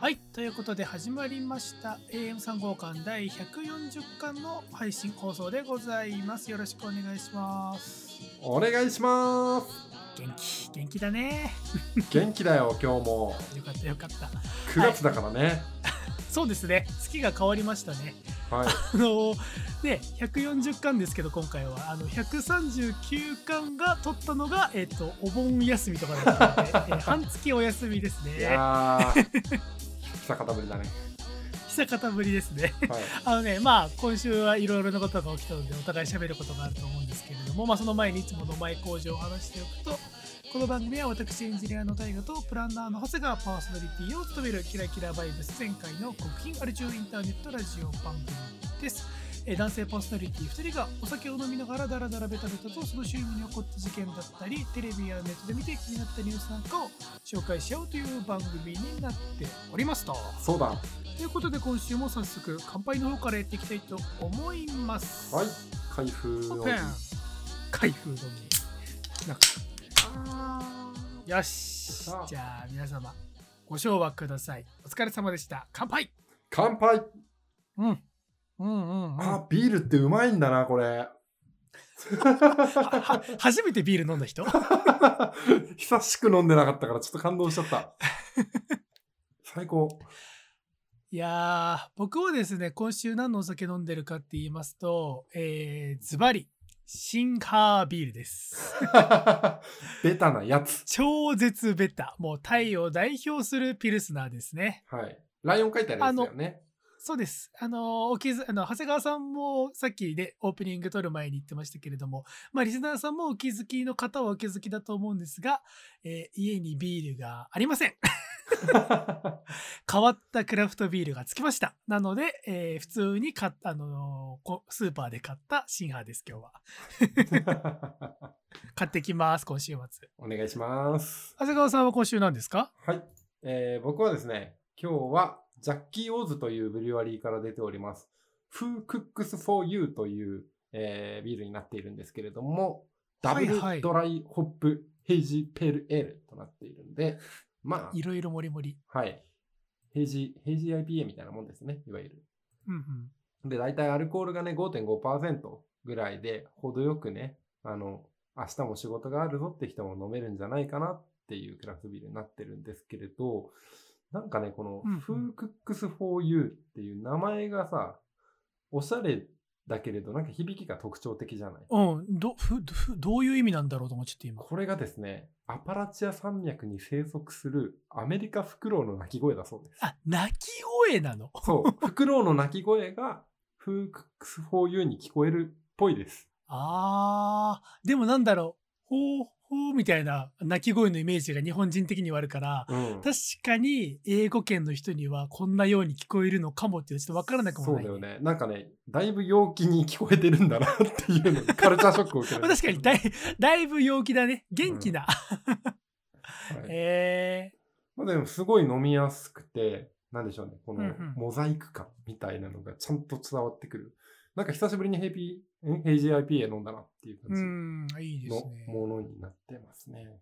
はい、ということで始まりました AM3 号館第140巻の配信放送でございます。よろしくお願いします。お願いします元気、元気だね。元気だよ 今日もよかったよかった。9月だからね そうですね、月が変わりましたね。はい、あのね、140巻ですけど今回はあの139巻が取ったのが、えっとお盆休みとかだったので、えー半月お休みですいね。やー久方ぶりだね久方ぶりですね。はい あのね、まあ、今週はいろいろなことが起きたので、お互い喋ることがあると思うんですけれども、まあ、その前にいつもの前工場を話しておくと、この番組は私エンジニアの大河とプランナーの長谷川パーソナリティを務めるキラキラバイブス前回の国賓アル中インターネットラジオ番組です。えー男性パーソナリティ2人がお酒を飲みながらダラダラベタベタとその周囲に起こった事件だったりテレビやネットで見て気になったニュースなんかを紹介し合うという番組になっておりますと。そうだ。はということで今週も早速乾杯の方からやっていきたいと思います。い。開封の開封のみなんか。よし。じゃあ皆様ご唱和ください。お疲れ様でした。乾杯。乾杯。うんうんうん、うん、あビールってうまいんだなこれ。は初めてビール飲んだ人？久しく飲んでなかったからちょっと感動しちゃった。最高。いやー僕はですね今週何のお酒飲んでるかって言いますとえー、ズバリシンハービールです。ベタなやつ。超絶ベタ。もうタイを代表するピルスナーですね。はい。ライオン書いてあるやつだよねそうです。あの、お気づあの、長谷川さんもさっきでオープニング撮る前に言ってましたけれども、まあ、リスナーさんもお気づきの方はお気づきだと思うんですが、えー家にビールがありません。変わったクラフトビールがつきました。なので、えー普通に買った、あのーこスーパーで買ったシンハーです、今日は。買ってきます、今週末。お願いします長谷川さんは今週何ですか？はい、えー僕はですね、今日はジャッキー・オーズというブリュワリーから出ております、Who Cooks for You という、えービールになっているんですけれども、ダブルドライホップヘイジペールエールとなっているんで、ま いろいろもりもり。あ、はい、ヘイジ、ヘイジ IPA みたいなもんですね、いわゆる。うんうん。で、大体アルコールがね、5.5%ぐらいで、程よくね、あの、明日も仕事があるぞって人も飲めるんじゃないかなっていうクラフトビールになってるんですけれど、なんかね、このうんうん。Who Cooks for You っていう名前がさ、おしゃれだけれど、なんか響きが特徴的じゃない？うん、どふふどういう意味なんだろうと思っちゃって今。これがですね、アパラチア山脈に生息するアメリカフクロウの鳴き声だそうです。あ、鳴き声なの？そう、フクロウの鳴き声が Who Cooks for You に聞こえるっぽいです。あー、でもなんだろう、ほうほうみたいな鳴き声のイメージが日本人的にはあるから、うん。確かに英語圏の人にはこんなように聞こえるのかもっていうちょっとわからなくもない、そうだよ。ね。なんかね、だいぶ陽気に聞こえてるんだなっていうのに カルチャーショックを受けるまあ確かにだいだいぶ陽気だね。元気な。はいえまあ、でもすごい飲みやすくて、なんでしょうね、このうんうんモザイク感みたいなのがちゃんと伝わってくる。なんか久しぶりにヘイピー、んヘイジー IPA 飲んだなっていう感じの。ものになってますね。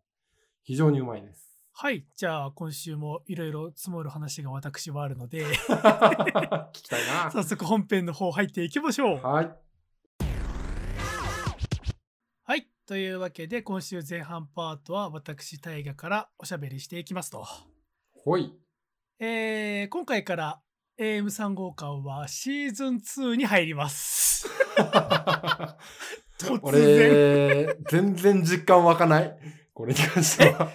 非常にうまいです。はい、じゃあ今週もいろいろ積もる話が私はあるので、聞きたいな。早速本編の方入っていきましょう。はい。はい。というわけで、今週前半パートは私、大河からおしゃべりしていきますと。ほい。えー、今回から AM3 号館はシーズン2に入ります。突然。俺、全然実感湧かない？これに関しては。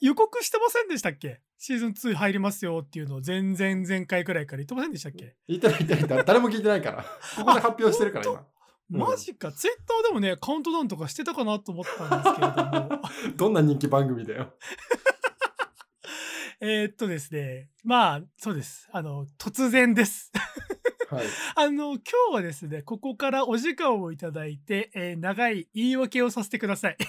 予告してませんでしたっけ？シーズン2入りますよっていうのを前々前回くらいから言ってませんでしたっけ、言ってない言ってない。誰も聞いてないから。ここで発表してるから、今。うんマジか。ツイッターでもね、カウントダウンとかしてたかなと思ったんですけれども。どんな人気番組だよ。えーっとですね。まあ、そうです。あの、突然です。はい。あの、今日はですね、ここからお時間をいただいて、えー長い言い訳をさせてください。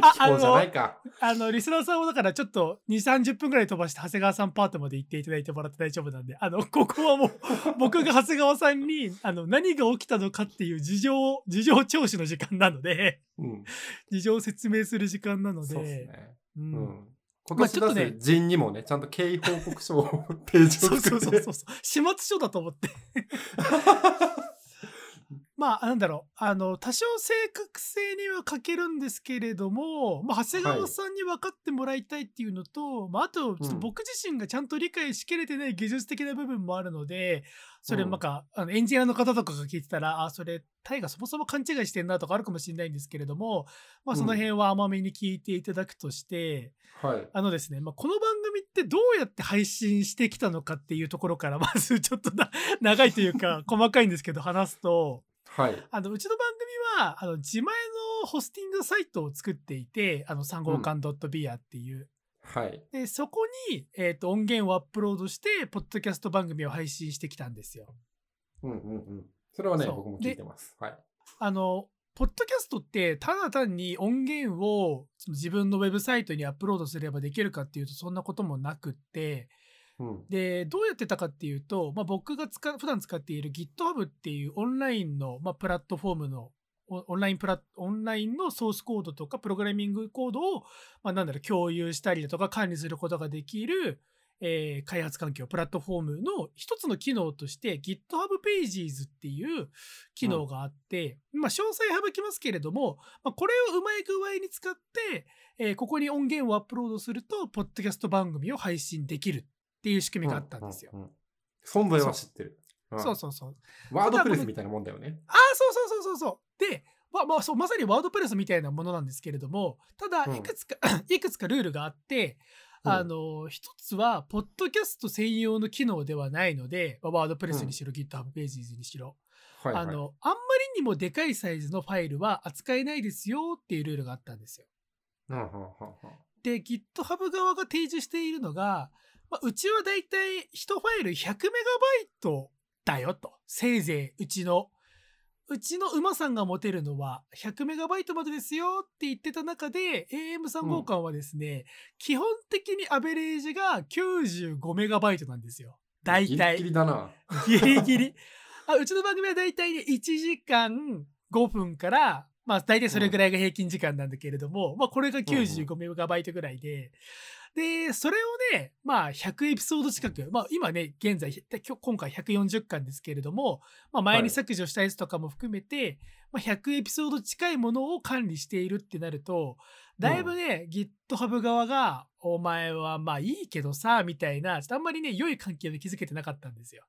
あ気候じゃないか。あの、リスナーさんをだからちょっと2、30分くらい飛ばして長谷川さんパートまで行っていただいてもらって大丈夫なんで、あの、ここはもう僕が長谷川さんに、あの、何が起きたのかっていう事情を、事情聴取の時間なので、うん。事情を説明する時間なので、そうですね。ううんん。今年出す陣にもね、ちゃんと経緯報告書を ページそうを作って。そうそうそうそう。始末書だと思って。まあ、なんだろう。あの、多少正確性には欠けるんですけれども、まあ、長谷川さんに分かってもらいたいっていうのと、まあ、あと、ちょっと僕自身がちゃんと理解しきれてない技術的な部分もあるので、それ、うんなんか、あのエンジニアの方とかが聞いてたら、あ、それ、タイがそもそも勘違いしてんなとかあるかもしれないんですけれども、まあ、その辺は甘めに聞いていただくとして、はい。あのですね、まあ、この番組ってどうやって配信してきたのかっていうところから、まずちょっとな長いというか、細かいんですけど、話すと、はい。あの、うちの番組は、あの、自前のホスティングサイトを作っていて、あの、3号館 .beer っていう。はい。で、そこに、えっ、と、音源をアップロードして、ポッドキャスト番組を配信してきたんですよ。うんうんうん。それはね、僕も聞いてます。はい。あの、ポッドキャストって、ただ単に音源をその自分のウェブサイトにアップロードすればできるかっていうと、そんなこともなくって、うん。で、どうやってたかっていうと、まあ、僕が使う普段使っている GitHub っていうオンラインの、まあ、プラットフォームのオオンラインプラオンラインのソースコードとかプログラミングコードを、まあ、なんだろう共有したりだとか管理することができる、えー開発環境プラットフォームの一つの機能として GitHub Pages っていう機能があって、まあ、詳細省きますけれども、まあ、これをうまい具合に使って、えーここに音源をアップロードするとポッドキャスト番組を配信できるっていう仕組みがあったんですよ。うんうんうん存在は知ってる。うんそうそうそう。ワードプレスみたいなもんだよね。ああ、そうそうそうそうそう。で、まあまあそう、まさにワードプレスみたいなものなんですけれども、ただ、うんいくつか、いくつかルールがあって、うんあの、一つは、ポッドキャスト専用の機能ではないので、まあワードプレスにしろ、GitHub Pages にしろ、はいはい。あの、あんまりにもでかいサイズのファイルは扱えないですよっていうルールがあったんですよ。うんうんうんうんで、GitHub 側が提示しているのが、まあ、うちはだいたい1ファイル100メガバイトだよと。せいぜい、うちの、うちの馬さんが持てるのは100メガバイトまでですよって言ってた中で、AM3 号館はですね、基本的にアベレージが95メガバイトなんですよ。だいたいギリギ。リだな。ギリギリ。あうちの番組はだいたいね、1時間5分から、まあ大体それぐらいが平均時間なんだけれども、まあこれが95メガバイトぐらいで、で、それをね、まあ100エピソード近く、まあ今ね、現在、今回140巻ですけれども、まあ前に削除したやつとかも含めて、まあ100エピソード近いものを管理しているってなると、だいぶね、GitHub 側が、お前はまあいいけどさ、みたいな、ちょっとあんまりね、良い関係を築けてなかったんですよ。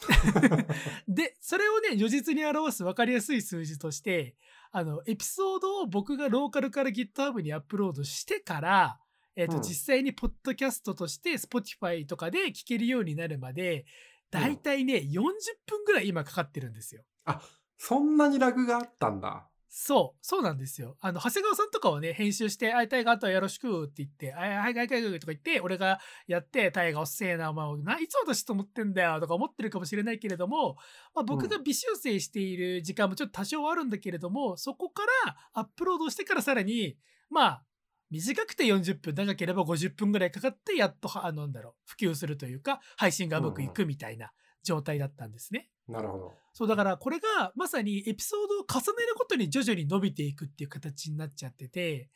で、それをね、如実に表す分かりやすい数字として、あの、エピソードを僕がローカルから GitHub にアップロードしてから、えっ、と、うん実際にポッドキャストとして Spotify とかで聞けるようになるまで、だいたいね、40分ぐらい今かかってるんですよ。あ、そんなにラグがあったんだ。そう、そうなんですよ。あの、長谷川さんとかはね、編集して、あい、タイガーあとはよろしくって言って、あい、はい、はい、はい、はい、とか言って、俺がやって、タイガーおっせえな、お前、ないつ私と思ってんだよ、とか思ってるかもしれないけれども、まあ、僕が微修正している時間もちょっと多少はあるんだけれども、そこからアップロードしてからさらに、まあ、短くて40分、長ければ50分ぐらいかかって、やっと、あの、なんだろう、普及するというか、配信がうまくいくみたいな状態だったんですね。なるほど。そうだからこれがまさにエピソードを重ねることに徐々に伸びていくっていう形になっちゃってて、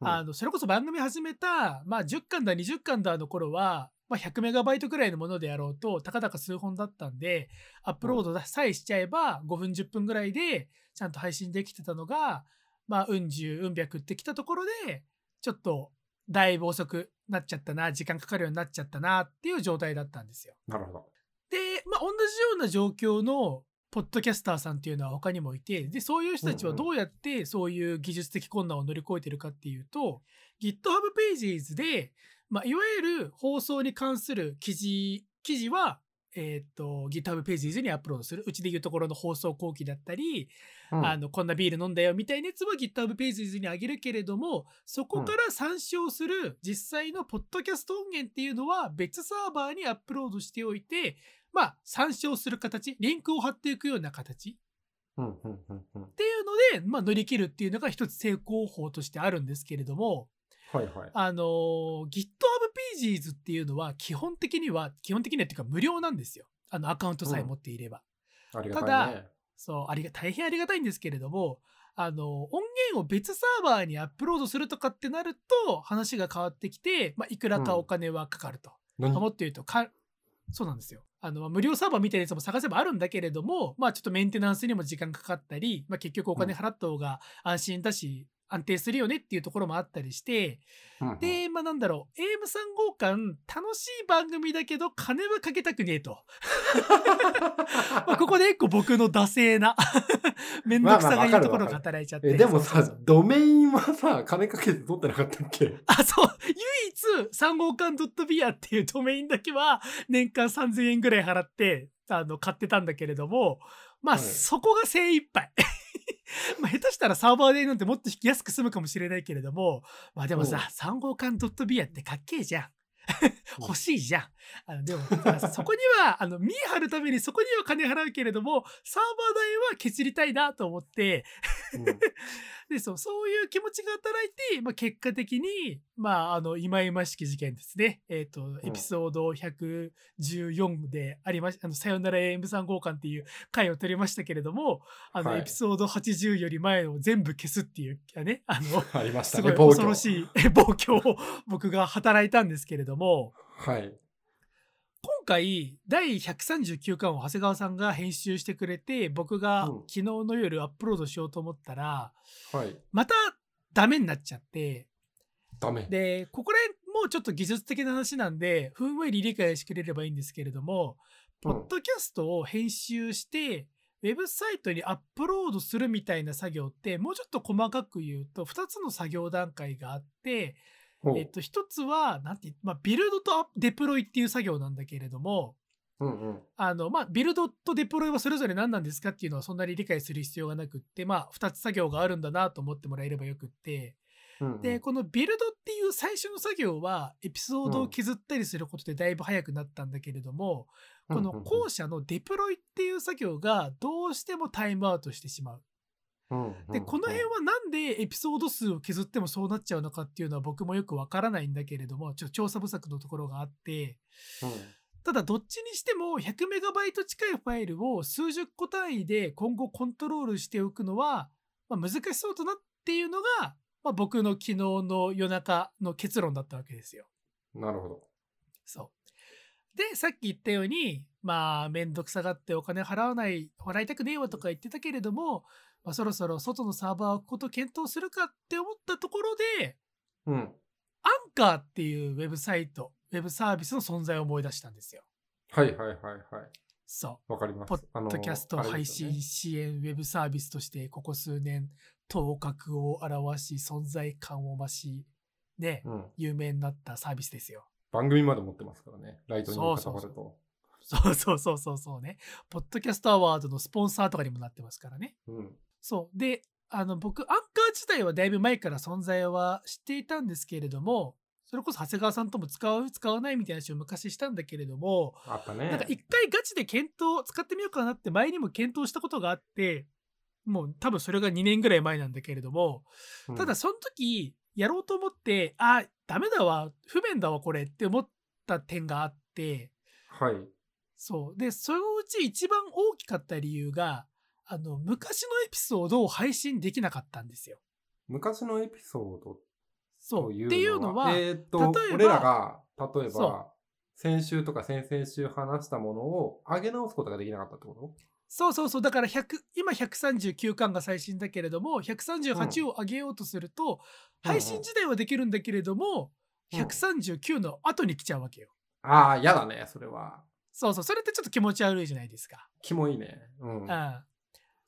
うんあのそれこそ番組始めた、まあ、10巻だ20巻だの頃は、まあ、100メガバイトくらいのものであろうとたかだか数本だったんでアップロードさえしちゃえば5分10分ぐらいでちゃんと配信できてたのが、まあ、うん十うん百ってきたところでちょっとだいぶ遅くなっちゃったな時間かかるようになっちゃったなっていう状態だったんですよ。なるほど。で、まあ、同じような状況のポッドキャスターさんっていうのは他にもいて、で、そういう人たちはどうやってそういう技術的困難を乗り越えてるかっていうと、GitHub Pages で、まあ、いわゆる放送に関する記事、記事は、えっ、と、GitHub Pages にアップロードする。うちでいうところの放送後期だったり、うんあの、こんなビール飲んだよみたいなやつは GitHub Pages にあげるけれども、そこから参照する実際のポッドキャスト音源っていうのは別サーバーにアップロードしておいて、まあ、参照する形、リンクを貼っていくような形っうんうんうんうんていうので、まあ、乗り切るっていうのが一つ成功法としてあるんですけれども、はいはい。あのー GitHub Pages っていうのは基本的には、基本的にはっていうか無料なんですよ。あの、アカウントさえ持っていれば。ありがたいね。そう、ありが、大変ありがたいんですけれども、あの、音源を別サーバーにアップロードするとかってなると、話が変わってきて、まあ、いくらかお金はかかると。何もっと言うとか、そうなんですよ。あの、まあ無料サーバーみたいなやつも探せばあるんだけれども、まあちょっとメンテナンスにも時間かかったり、まあ結局お金払った方が安心だし、安定するよねっていうところもあったりして、うんうんで、まあなんだろう、AM3 号館、楽しい番組だけど、金はかけたくねえと。まあここで一個僕の惰性な、めんどくさがいいところが働いちゃって。えでもさそうそうそう、ドメインはさ、金かけて取ってなかったっけ？あ、そう。唯一、3号館 .bia っていうドメインだけは、年間3000円ぐらい払って、あの、買ってたんだけれども、まあ、はいそこが精一杯。まあ、下手したらサーバー代なんてもっと安く済むかもしれないけれども、まあでもさ、3号館 .bia ってかっけえじゃん。欲しいじゃん。あのでも、そこには、あの、見え張るためにそこには金払うけれども、サーバー代は削りたいなと思って、うん。でそうそういう気持ちが働いて、まあ、結果的に、まあ、あの、忌々しき事件ですね。えっ、と、エピソード114でありましあの、さよなら AM3 号館っていう回を取りましたけれども、あの、はい。エピソード80より前を全部消すっていう、ね、あの、ありましたすごい恐ろしいえ暴挙を僕が働いたんですけれども、はい。今回、第139巻を長谷川さんが編集してくれて、僕がうん昨日の夜アップロードしようと思ったら、はい。またダメになっちゃって、ダメ。で、ここら辺もうちょっと技術的な話なんで、ふんわり理解してくれればいいんですけれども、ポッドキャストを編集して、ウェブサイトにアップロードするみたいな作業って、もうちょっと細かく言うと、2つの作業段階があって、えっと、1つは、なんて、まあ、ビルドとデプロイっていう作業なんだけれども、うんうん。あの、まあ、ビルドとデプロイはそれぞれ何なんですかっていうのはそんなに理解する必要がなくって、まあ、2つ作業があるんだなと思ってもらえればよくって、うんうんで、このビルドっていう最初の作業は、エピソードを削ったりすることでだいぶ早くなったんだけれども、この後者のデプロイっていう作業がどうしてもタイムアウトしてしまう。で、この辺はなんでエピソード数を削ってもそうなっちゃうのかっていうのは僕もよくわからないんだけれども、ちょっと調査不足のところがあって、うんただどっちにしても100メガバイト近いファイルを数十個単位で今後コントロールしておくのは、まあ、難しそうだなっていうのが、まあ、僕の昨日の夜中の結論だったわけですよ。なるほど。そう。で、さっき言ったように、まあ、めんどくさがってお金払わない、払いたくねえわとか言ってたけれども、まあ、そろそろ外のサーバーを置くことを検討するかって思ったところで、うん。アンカーっていうウェブサイト、ウェブサービスの存在を思い出したんですよ。はいはいはいはい。そう。わかります。ポッドキャスト配信支援ウェブサービスとしてここ数年頭角を現し存在感を増しね、うん。有名になったサービスですよ。番組まで持ってますからね。ライトニングそうそうそう固まると。そうそうそうそうそうね。ポッドキャストアワードのスポンサーとかにもなってますからね。うん。そう。で、あの僕、アンカー自体はだいぶ前から存在は知っていたんですけれども、それこそ長谷川さんとも使う、使わないみたいな話を昔したんだけれども、あったね。なんか一回ガチで検討、使ってみようかなって前にも検討したことがあって、もう多分それが2年ぐらい前なんだけれども、うんただその時やろうと思って、あ、ダメだわ、不便だわこれって思った点があって、はい。そう。で、そのうち一番大きかった理由が、あの、昔のエピソードを配信できなかったんですよ。昔のエピソードそう。というのはっていうのは、えーっと、例えば俺らが、例えそば、先週とか先々週話したものを上げ直すことができなかったってこと？そうそうそう。だから100、今139巻が最新だけれども、138を上げようとすると、うん配信自体はできるんだけれども、うん139の後に来ちゃうわけよ。ああ、嫌だね、それは。そうそう。それってちょっと気持ち悪いじゃないですか。キモいね。うん。うん。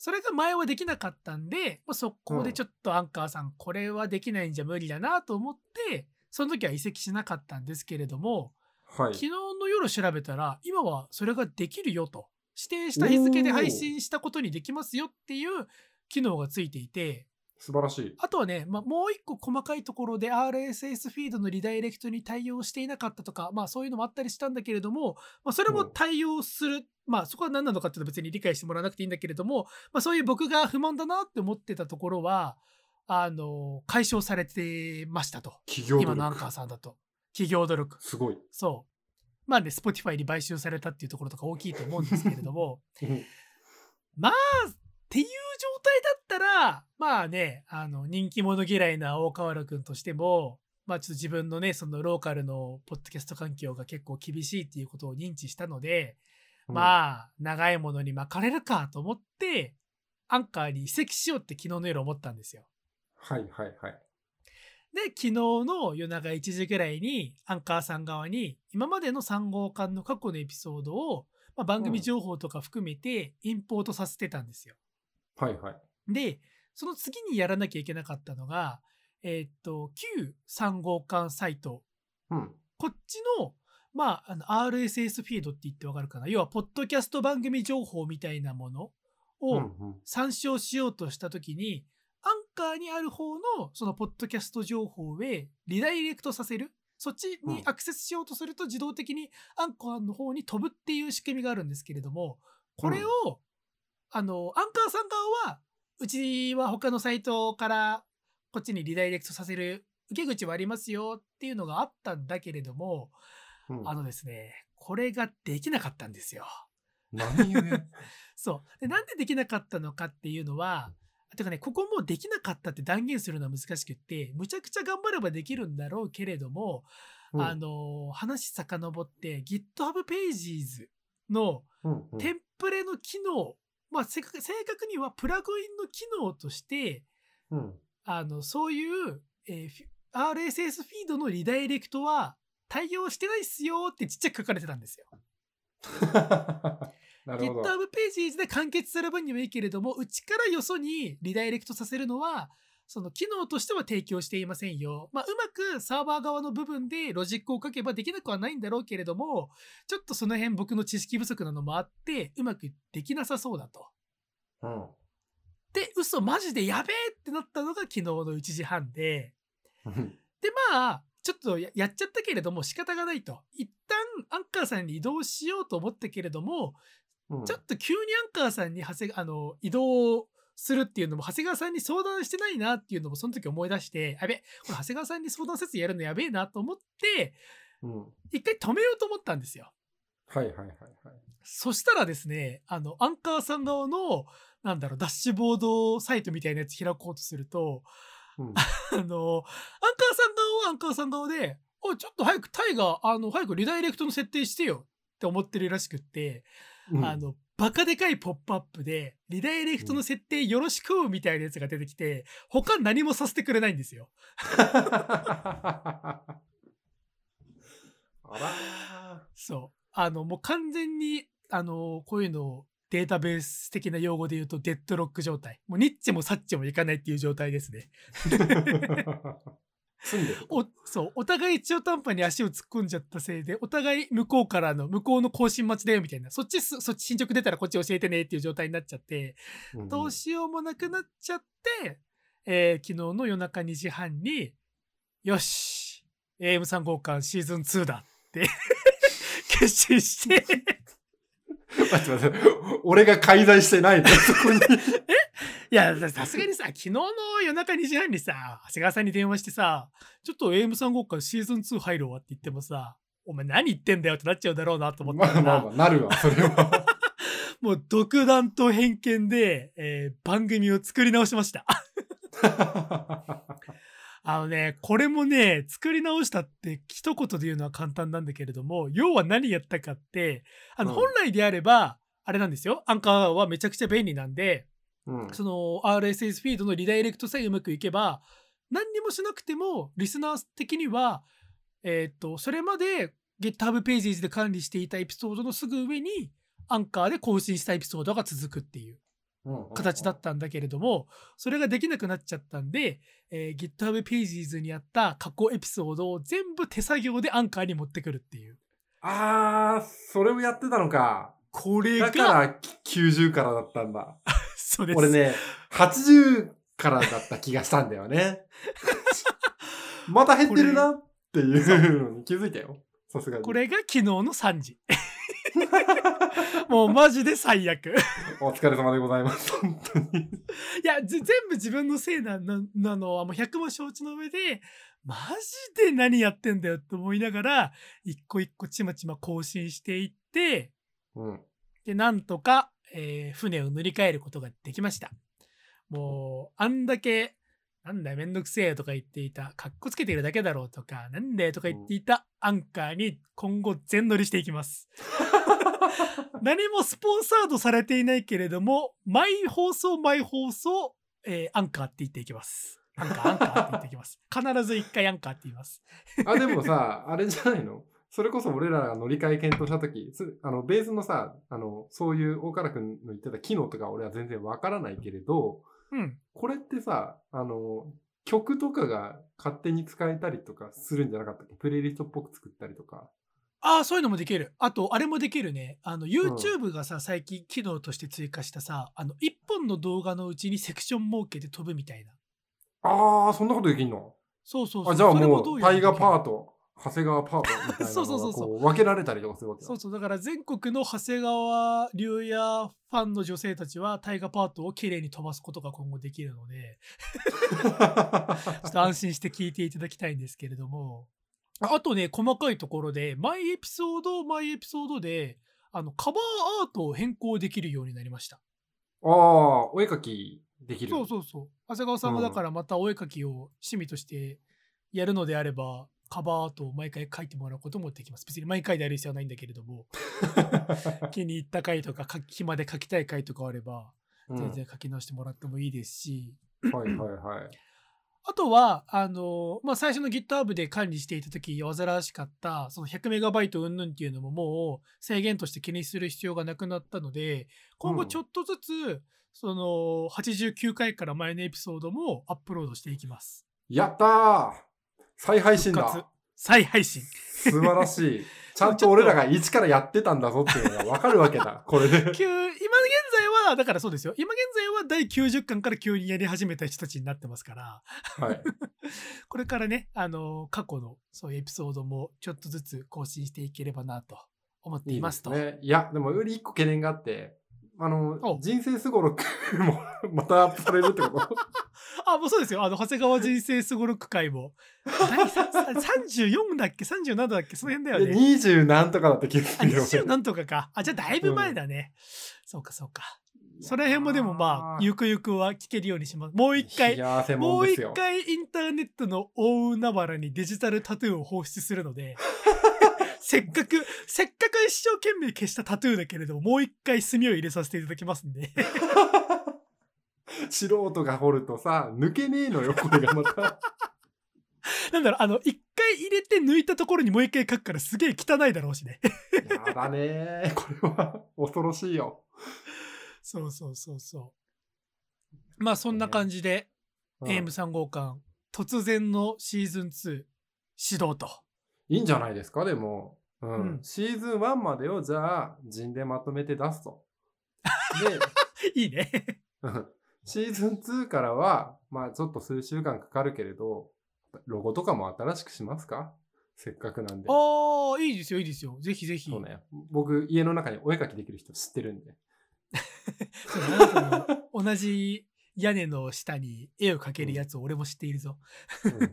それが前はできなかったんで、もうそこでちょっとアンカーさん、これはできないんじゃ無理だなと思って、その時は移籍しなかったんですけれども、はい昨。日の夜調べたら、今はそれができるよと。指定した日付で配信したことにできますよっていう機能がついていて、素晴らしい。あとはね、まあ、もう一個細かいところで RSS フィードのリダイレクトに対応していなかったとか、まあそういうのもあったりしたんだけれども、まあそれも対応する、まあそこは何なのかっていうのは別に理解してもらわなくていいんだけれども、まあそういう僕が不満だなって思ってたところは、あの、解消されてましたと。企業努今のアンカー力。さんだと。企業努力。すごい。そう。まあね、Spotify に買収されたっていうところとか大きいと思うんですけれども、うんっていう状態だっったら、まあね、あの、人気者嫌いな大河原くんとしても、まあちょっと自分のね、そのローカルのポッドキャスト環境が結構厳しいっていうことを認知したので、あ、まあ、長いものに巻かれるかと思って、アンカーに移籍しようって昨日の夜思ったんですよ。はいはいはい。で、昨日の夜中1時ぐらいに、アンカーさん側に、今までの3号館の過去のエピソードを、まあ、番組情報とか含めてインポートさせてたんですよ。はいはい。で、その次にやらなきゃいけなかったのが、えーっと、旧3号館サイト、うん。こっちの、まあ、あの RSS フィードって言ってわかるかな？要は、ポッドキャスト番組情報みたいなものをうんうん。参照しようとしたときに、アンカーにある方のそのポッドキャスト情報へリダイレクトさせる。そっちにアクセスしようとすると自動的にアンカーの方に飛ぶっていう仕組みがあるんですけれども、これを、あの、アンカーさん側は、うちは他のサイトからこっちにリダイレクトさせる受け口はありますよっていうのがあったんだけれども、うんあのですね、これができなかったんですよ。何故？そう。で、なんでできなかったのかっていうのは、てかね、ここもできなかったって断言するのは難しくって、むちゃくちゃ頑張ればできるんだろうけれども、うんあの、話遡って GitHub Pages のテンプレの機能、まあ、正確にはプラグインの機能として、うん。あの、そういう、えー RSS フィードのリダイレクトは対応してないっすよってちっちゃく書かれてたんですよ。GitHub ページで完結する分にはいいけれども、うちからよそにリダイレクトさせるのは、その機能としては提供していませんよ。まあ、うまくサーバー側の部分でロジックを書けばできなくはないんだろうけれども、ちょっとその辺僕の知識不足なのもあって、うまくできなさそうだと。うんで、嘘マジでやべえってなったのが昨日の1時半で、うん。で、まあ、ちょっとややっちゃったけれども仕方がないと。一旦アンカーさんに移動しようと思ったけれども、うんちょっと急にアンカーさんに長谷あの移動するっていうのも長谷川さんに相談してないなっていうのもその時思い出して、やべ、これ長谷川さんに相談せずやるのやべえなと思って、うん。一回止めようと思ったんですよ。はいはいはいはい。そしたらですね、あの、アンカーさん側の、なんだろう、ダッシュボードサイトみたいなやつ開こうとすると、うんあの、アンカーさん側はアンカーさん側で、おい、ちょっと早くタイが、あの、早くリダイレクトの設定してよって思ってるらしくって、うんあの、バカでかいポップアップで、リダイレクトの設定よろしくみたいなやつが出てきて、他何もさせてくれないんですよ。あらそう。あの、もう完全に、あの、こういうのをデータベース的な用語で言うとデッドロック状態。もうニッチもサッチもいかないっていう状態ですね。ー。住んでる。お、そう、お互い中途半端に足を突っ込んじゃったせいで、お互い向こうからの、向こうの更新待ちだよみたいな、そっちす、そっち進捗出たらこっち教えてねっていう状態になっちゃって、うんどうしようもなくなっちゃって、えー昨日の夜中2時半に、よし、AM3 号館シーズン2だって 決心して、待って待って。俺が介在してないの、そこに。いや、さすがにさ、昨日の夜中2時半にさ、長谷川さんに電話してさ、ちょっと AM3 号館シーズン2入るわって言ってもさ、お前何言ってんだよってなっちゃうだろうなと思ったから、まあまあまあ、なるわ、それは。もう独断と偏見で、えー番組を作り直しました。あのね、これもね、作り直したって一言で言うのは簡単なんだけれども、要は何やったかって、あの、うん本来であれば、あれなんですよ。アンカーはめちゃくちゃ便利なんで、うんその RSS フィードのリダイレクトさえうまくいけば、何にもしなくても、リスナー的には、えーっと、それまで GitHub ページで管理していたエピソードのすぐ上に、アンカーで更新したエピソードが続くっていう形だったんだけれども、それができなくなっちゃったんで、えー GitHub Pages にあった過去エピソードを全部手作業でアンカーに持ってくるっていう。あー、それをやってたのか。これが、だから90からだったんだ。そうです。俺ね、80からだった気がしたんだよね。また減ってるなっていうのに気づいたよ。さすがに。これが昨日の3時。もうマジで最悪。お疲れ様でございます。本当に。いや、ぜ全部自分のせいなななのはもう100も承知の上で、マジで何やってんだよって思いながら、一個一個ちまちま更新していって、うん。で、なんとか、えー船を塗り替えることができました。もう、あんだけ、なんだよ、めんどくせえとか言っていた、かっこつけているだけだろうとか、なんでとか言っていたアンカーに今後全乗りしていきます。何もスポンサードされていないけれども、毎放送毎放送、えーアンカーって言っていきます。 Anchor、Anchorって言っていきます。必ず一回アンカーって言います。あ、でもさ、あれじゃないの？それこそ俺らが乗り換え検討したとき、すあの、ベースのさ、あの、そういう大原くんの言ってた機能とか俺は全然わからないけれど、うん。これってさ、あの、曲とかが勝手に使えたりとかするんじゃなかったっけ？プレイリストっぽく作ったりとか。ああ、そういうのもできる。あと、あれもできるね。あの、YouTube がさ、最近機能として追加したさ、あの、一本の動画のうちにセクション設けて飛ぶみたいな。あー、そんなことできんの？そうそうそう。あ、じゃあもう、タイガパート、長谷川パートみたいなそう分けられたりとかするわけだそうそう。だから全国の長谷川流やファンの女性たちは、タイガパートを綺麗に飛ばすことが今後できるので、ちょっと安心して聞いていただきたいんですけれども。ああとね、細かいところで、毎エピソード、毎エピソードで、あの、カバーアートを変更できるようになりました。ああ、お絵描きできる。そうそうそう。長谷川さんがうんだからまたお絵描きを趣味としてやるのであれば、カバーアートを毎回描いてもらうこともできます。別に毎回である必要はないんだけれども、気に入った回とか、暇で描きたい回とかあれば、うん全然書き直してもらってもいいですし、はいはいはい。あとは、あの、まあ、最初の GitHub で管理していた時、煩わしかった、その 100MB 云々っていうのももう制限として気にする必要がなくなったので、今後ちょっとずつ、その89回から前のエピソードもアップロードしていきます。やったー再配信だ再配信。素晴らしい。ちゃんと俺らが一からやってたんだぞっていうのがわかるわけだ。これで。急今現在は、だからそうですよ。今現在は第90巻から急にやり始めた人たちになってますから、はい。これからね、あの、過去のそういうエピソードもちょっとずつ更新していければなと思っていますと。すね。いや、でも、より一個懸念があって、あのお、人生すごろくも またアップされるってこと？あ、もうそうですよ。あの、長谷川人生すごろく会も。第三34だっけ ?37 だっけ？その辺だよでね。20何とかだった気があ、するよ。20なんとかか。あ、じゃあだいぶ前だね。そうかそうか。その辺もでもまあ、ゆくゆくは聞けるようにします。もう一回、もう一。回インターネットの大海原にデジタルタトゥーを放出するので、せっかく、せっかく一生懸命消したタトゥーだけれども、もう一回墨を入れさせていただきますんで。素人が掘るとさ、抜けねえのよ、これがまた。なんだろう、あの、一回入れて抜いたところにもう一回書くからすげえ汚いだろうしね。やだねー。これは恐ろしいよ。そうそうそうそう。まあそんな感じで、うん AM3 号館、突然のシーズン2、始動と。いいんじゃないですか、でも。うん。うんシーズン1までをじゃあ、陣でまとめて出すと。いいね。シーズン2からは、まあちょっと数週間かかるけれど、ロゴとかも新しくしますか？せっかくなんで。ああ、いいですよ、いいですよ。ぜひぜひ。そうね。僕、家の中にお絵描きできる人知ってるんで。同じ屋根の下に絵を描けるやつを俺も知っているぞ。うん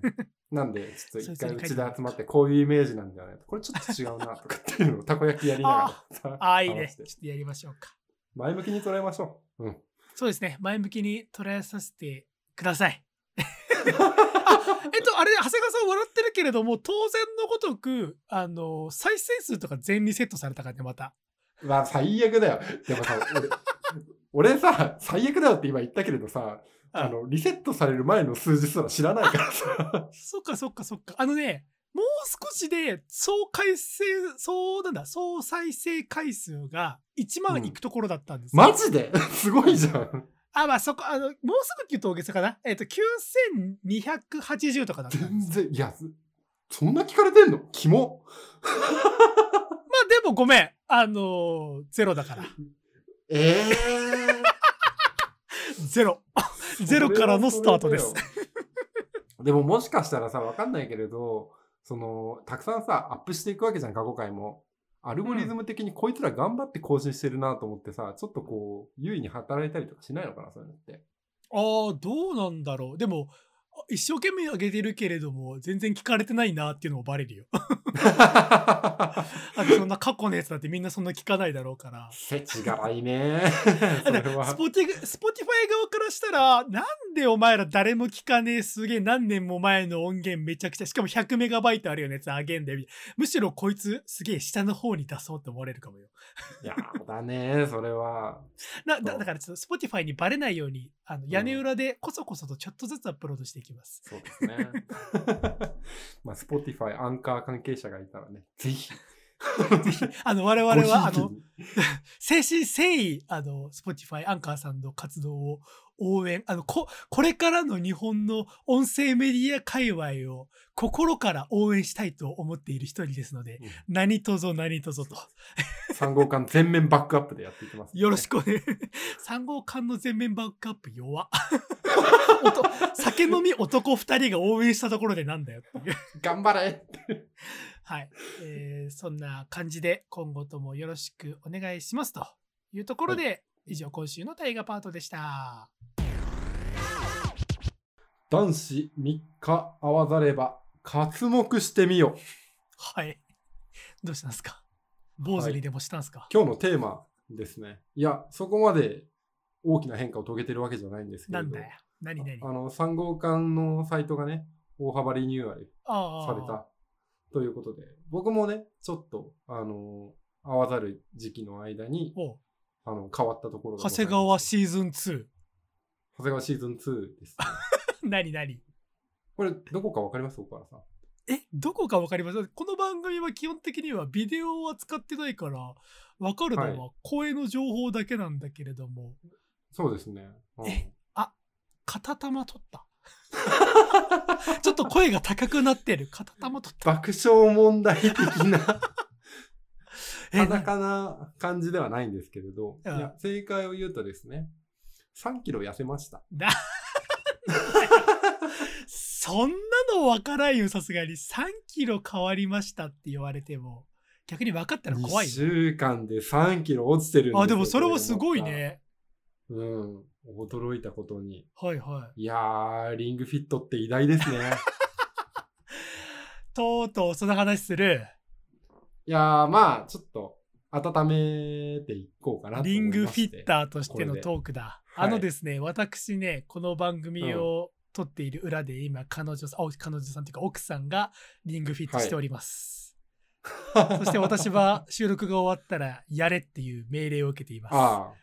なんで、ちょっと一回うちで集まって、こういうイメージなんじゃない？これちょっと違うな、とかっていうのをたこ焼きやりながらさ ああ、いいね。ちょっとやりましょうか。前向きに捉えましょう。うん。そうですね。前向きに捉えさせてください。あ えっと、あれ、長谷川さん笑ってるけれども、当然のごとく、あの、再生数とか全リセットされたからね、また。まあ、最悪だよ。でもさ、俺、俺さ、最悪だよって今言ったけれどさ、あの、リセットされる前の数字すら知らないからさ。そっかそっかそっか。あのね、もう少しで総回生、総なんだ、総再生回数が1万いくところだったんですよ、マジで？すごいじゃん。あ、まあそこ、あの、もうすぐって言うと大げさかな？えっ、と、9280とかだった。全然、いや、そんな聞かれてんの？キモ。まあでもごめん。あのーゼロだから。ええ ゼロ。ゼロからのスタートです。でももしかしたらさ、わかんないけれど、その、たくさんさ、アップしていくわけじゃん、過去回も。アルゴリズム的にこいつら頑張って更新してるなと思ってさ、ちょっとこう、優位に働いたりとかしないのかな、そういうのって。ああ、どうなんだろう。でも、あ一生懸命上げてるけれども、全然聞かれてないなっていうのもバレるよ。そんな過去のやつだってみんなそんな聞かないだろうから。せちがらいね。それはスポティ、Spotify側からしたら、なんでお前ら誰も聞かねえすげえ何年も前の音源めちゃくちゃ、しかも100メガバイトあるよねやつあげんで、むしろこいつすげえ下の方に出そうって思われるかもよ。いやだね、それは。なだだからちょっと Spotifyにバレないように、あの屋根裏でこそこそとちょっとずつアップロードしていきます。そうですね。まあ、Spotify、アンカー関係者がいたらね、ぜひ。あの、我々ごは、あの、ひいきに誠意、あの、Spotify、アンカーさんの活動を応援、あの、こ、これからの日本の音声メディア界隈を心から応援したいと思っている一人ですので、うん。何とぞ何とぞと、3号館全面バックアップでやっていきます、よろしくお願い。3号館の全面バックアップ弱 酒飲み男二人が応援したところでなんだよっていう。頑張れはい、えーそんな感じで今後ともよろしくお願いしますというところで、以上今週の大河パートでした。男子3日会わざれば、活目してみよ。はい。どうしたんですか？坊主にでもしたんですか、今日のテーマですね。いや、そこまで大きな変化を遂げてるわけじゃないんですけれど。なんだよ。何何？あの、3号館のサイトがね、大幅リニューアルされたということで、僕もね、ちょっと、あの、会わざる時期の間に、あの、変わったところがご長。谷川シーズン2。長谷川シーズン2です、ね。何何？これ、どこかわかります？岡原さん。え、どこかわかります？この番組は基本的にはビデオは使ってないから、わかるのは声の情報だけなんだけれども、そうですね。うんえ片玉取った。ちょっと声が高くなってる。片玉取った。爆笑問題的な、えな感じではないんですけれど、いうんや、正解を言うとですね、3キロ痩せました。なそんなの分からんよ、さすがに。3キロ変わりましたって言われても、逆に分かったら怖い2よ。週間で3キロ落ちてるんですよあ、でもそれはすごい。ね。うん。驚いたことに。はいはい。いやー、リングフィットって偉大ですね。とうとうその話する、いやー、まあ、ちょっと、温めていこうかなと思いリングフィッターとしてのトークだ。はいあのですね、私ね、この番組を撮っている裏で今、彼女さん、あ彼女さんっていうか奥さんがリングフィットしております。そして私は収録が終わったらやれっていう命令を受けています。ああ。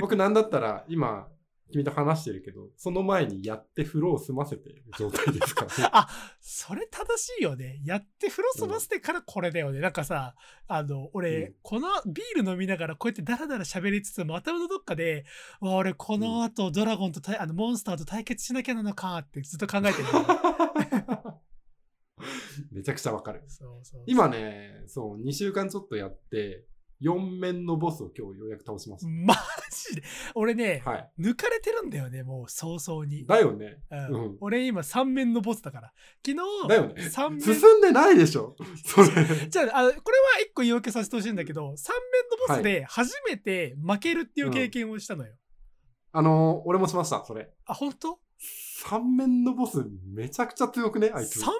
僕なんだったら、今、君と話してるけど、その前にやって風呂を済ませてる状態ですからね。あ、それ正しいよね。やって風呂済ませてからこれだよね。なんかさ、あの、俺、うんこのビール飲みながらこうやってダラダラ喋りつつも頭のどっかで、わ俺この後ドラゴンと対あのモンスターと対決しなきゃなのかってずっと考えてる。めちゃくちゃわかる。そうそう今ね、そう、2週間ちょっとやって、4面のボスを今日ようやく倒しましマジで？俺ね、た。はい。抜かれてるんだよね、もう早々に。だよね。うんうん俺今3面のボスだから。昨日、だよね。3面。進んでないでしょ？それ。じゃああの、これは一個言い訳させてほしいんだけど、3面のボスで初めて負けるっていう経験をしたのよ。あのー俺もしました、それ。あ、本当？3面のボスめちゃくちゃ強くね、あいつ。3面の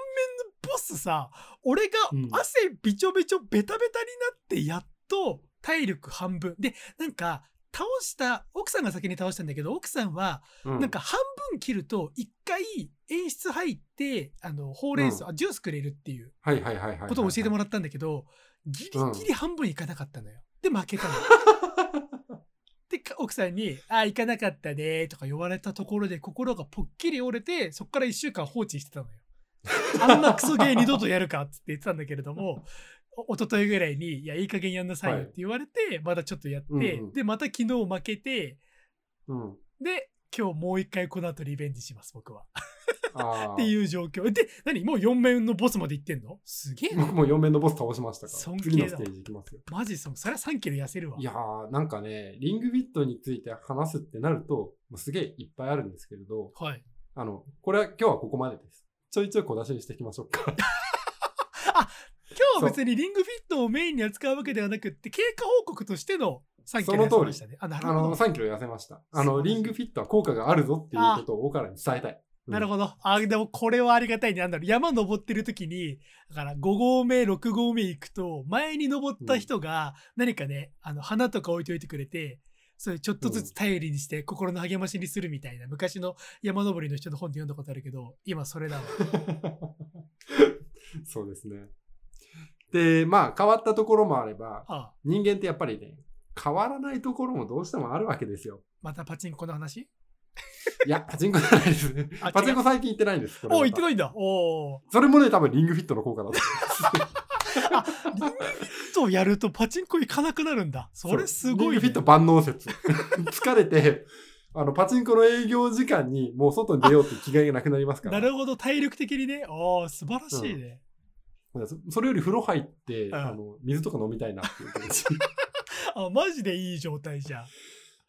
ボスさ、俺がうん汗びちょびちょベタベタになってやっと体力半分。で、なんか、倒した、奥さんが先に倒したんだけど、奥さんは、うなんか半分切ると、一回演出入って、あの、ほうれん草、うんあジュースくれるっていうはいはいはい。ことを教えてもららったんだけど、ギリギリ半分いかなかったのよ。で、負けたの。で、か奥さんに、あ、行かなかったねとか言われたところで心がぽっきり折れて、そっから一週間放置してたのよ。あんなクソゲー二度とやるかっつって言ってたんだけれども、お一昨日ぐらいに、いや、いい加減やんなさいよって言われて、まだちょっとやって、うんうんで、また昨日負けて、うん。で、今日もう一回この後リベンジします、僕は。っていう状況。で、何もう4面のボスまで行ってんの？すげえな。僕も4面のボス倒しましたから。尊敬だ次のステージ行きますよ。マジそ、それは3キロ痩せるわ。いやー、なんかね、リングフィットについて話すってなると、もうすげえいっぱいあるんですけれど、はい。あの、これは今日はここまでです。ちょいちょい小出しにしていきましょうか。は別にリングフィットをメインに扱うわけではなくって、経過報告としての3キロ痩せましたね。あ、の、るほど。3キロ痩せました。あの、リングフィットは効果があるぞっていうことを大からに伝えたい。なるほど。あ、でもこれはありがたいね。なんだろう、山登ってる時に、だから5合目、6合目行くと、前に登った人が何かね、あの、花とか置いておいてくれて、それちょっとずつ頼りにして心の励ましにするみたいな、昔の山登りの人の本で読んだことあるけど、今それだわ。そうですね。で、まあ変わったところもあれば、ああ人間ってやっぱりね、変わらないところもどうしてもあるわけですよ。またパチンコの話？いや、パチンコじゃないですね。パチンコ最近行ってないんです。お行ってないんだ。おーそれもね、多分リングフィットの効果だとあ、リングフィットをやるとパチンコ行かなくなるんだ。それすごい、ね。リングフィット万能説。疲れて、あの、パチンコの営業時間にもう外に出ようって気概がなくなりますから。なるほど、体力的にね。ああ、素晴らしいね。そそれより風呂入って、んあの、水とか飲みたいなっていう気持ち。あ、マジでいい状態じゃん。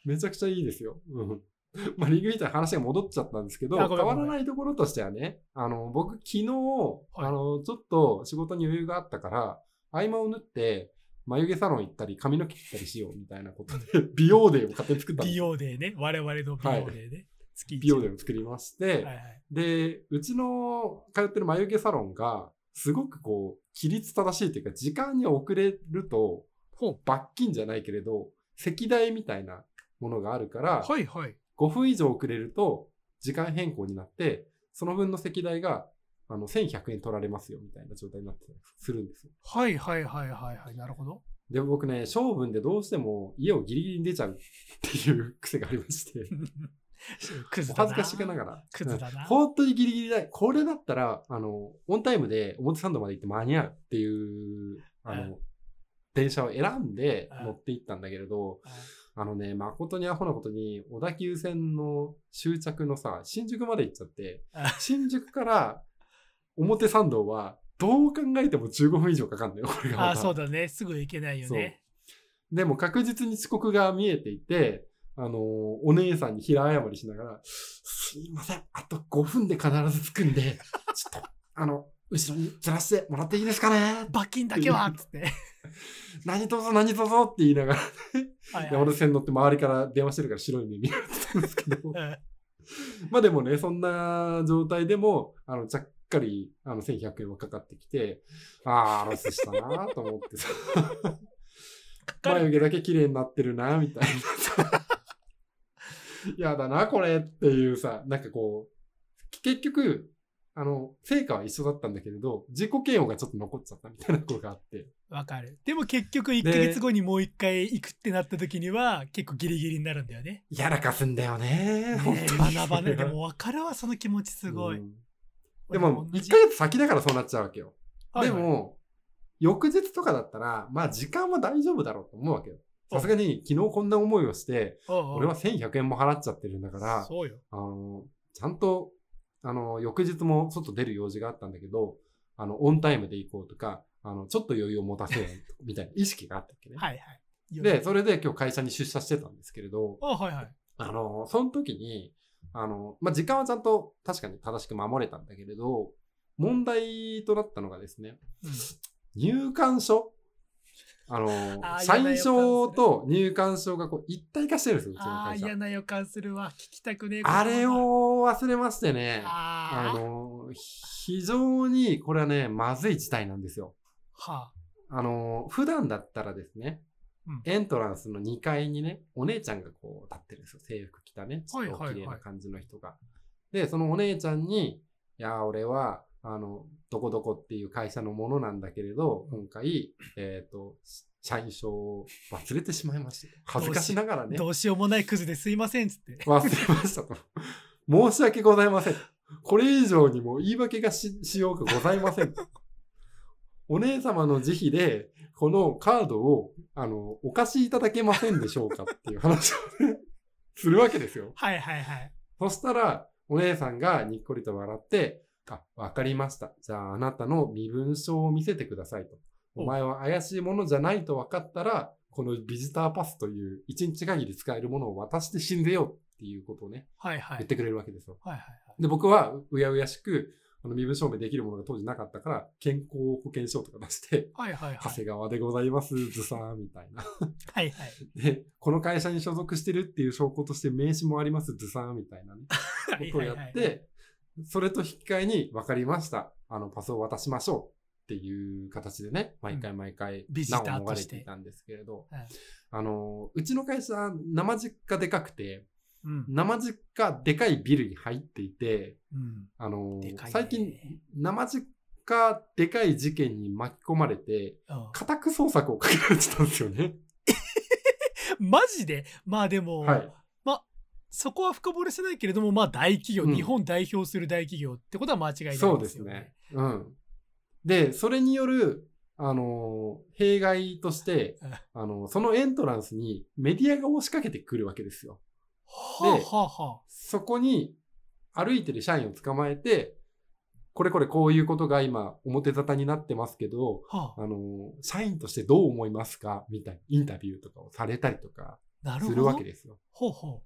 めちゃくちゃいいですよ。うん。まあ、リングフィットの話が戻っちゃったんですけど、変わらないところとしてはね、あの、僕昨日、いあの、ちょっと仕事に余裕があったから、合間を縫って、眉毛サロン行ったり、髪の毛切ったりしようみたいなことで、美容デーを勝手に作った美。容デーね。我々の美容デーね。月一美容デーを作りまして、はいはい。で、うちの通ってる眉毛サロンが、すごくこう、規律正しいというか、時間に遅れると。罰金じゃないけれど、席代みたいなものがあるから、はいはい。5分以上遅れると、時間変更になって、その分の席代が、あの、1100円取られますよ、みたいな状態になってたりするんですよ。はいはいはいはいはい。なるほど。で、僕ね、性分でどうしても家をギリギリに出ちゃうっていう癖がありまして、クズだな。お恥ずかしながら。クズだなうん本当にギリギリだ。これだったら、あの、オンタイムで表参道まで行って間に合うっていう、あの、うん電車を選んでうん乗って行ったんだけれど、ああのね、誠にアホなことに、小田急線の終着のさ、新宿まで行っちゃってあ、新宿から表参道は、どう考えても15分以上かかるんだよ、これが。あ、そうだね。すぐ行けないよね。でも確実に遅刻が見えていて、あのーお姉さんに平謝りしながら、すいません、あと5分で必ず着くんで、ちょっと、あの、後ろにずらしてもらっていいですかね？罰金だけはっつって。何卒何卒って言いながら、はい山手線乗って周りから電話してるから白い目見られてたんですけど、う んまあでもね、そんな状態でも、あの、ちゃっかり、あの、1100円はかかってきて、あー、ロスしたなと思ってさ、眉毛だけ綺麗になってるな、みたいなさ。やだな、これっていうさ、なんかこう、結局、あの、成果は一緒だったんだけれど、自己嫌悪がちょっと残っちゃったみたいなところがあって。わかる。でも結局1ヶ月後にもう一回行くってなった時には結構ギリギリになるんだよね。やらかすんだよね。本ね当に学ばね。でもわかるわ、その気持ちすごい。うんでも、1俺同じヶ月先だからそうなっちゃうわけよ。はいはいでも、翌日とかだったら、まあ時間は大丈夫だろうと思うわけよ。さすがに昨日こんな思いをして、俺は1100円も払っちゃってるんだから。あの、ちゃんと、あの、翌日も外出る用事があったんだけど、あの、オンタイムで行こうとか、あの、ちょっと余裕を持たせようみたいな意識があったっけね。はいはい。で、それで今日会社に出社してたんですけれど、あはいはい。あの、その時に、あの、まあ、時間はちゃんと確かに正しく守れたんだけれど、問題となったのがですね、うん入館証あのあー、社員嫌な予感する証と入館証がこう一体化してるんですよ、うちのああ、会社嫌。な予感するわ。聞きたくねえあれ。を忘れましてね、あああ。の、非常にこれはね、まずい事態なんですよ。はあの、普段だったらですね、うんエントランスの2階にね、お姉ちゃんがこう立ってるんですよ。制服着たね、ちょっと綺麗な感じの人が。で、そのお姉ちゃんに、いや、俺は、あの、どこどこっていう会社のものなんだけれど、今回、えっ、と、社員証を忘れてしまいました。恥ずかしながらあ。ね、どうしようもないクズですいませんっつって。忘れましたと。申し訳ございません。これ以上にも言い訳がししようくございません。お姉様の慈悲で、このカードを、あの、お貸しいただけませんでしょうかっていう話をね、するわけですよ。はいはいはい。そしたら、お姉さんがにっこりと笑って、あ、わかりました。じゃああなたの身分証を見せてくださいと。おお前は怪しいものじゃないと分かったら、このビジターパスという一日限り使えるものを渡して死んでよっていうことをね、はいはい。言ってくれるわけですよ。はいはいはい。で、僕はうやうやしく、あの身分証明できるものが当時なかったから、健康保険証とか出して、はいはいはい。長谷川でございます、ずさーみたいな。はいはい。で、この会社に所属してるっていう証拠として名刺もあります、ずさーみたいなね。はいことをはいはい。やって、それと引き換えに、分かりました。あの、パスを渡しましょうっていう形でね、毎回毎回、難を逃れてていたんですけれど、はいあの、うちの会社、生実家でかくて、うん。生実家でかいビルに入っていて、うん。あのね最近、生実家でかい事件に巻き込まれて、うん家宅捜索をかけられてたんですよね。マジで？まあでも、はい。そこは深掘りせないけれども、まあ大企業、うん日本代表する大企業ってことは間違いないですよね。そうですね。うん。で、それによる、あのー弊害としてうん、あのそのエントランスにメディアが押しかけてくるわけですよ。はあではあはそこに歩いてる社員を捕まえて、これこれこういうことが今表沙汰になってますけど、あ。はあ、あのー社員としてどう思いますか？みたいなインタビューとかをされたりとか。するわけですよ。ほうほ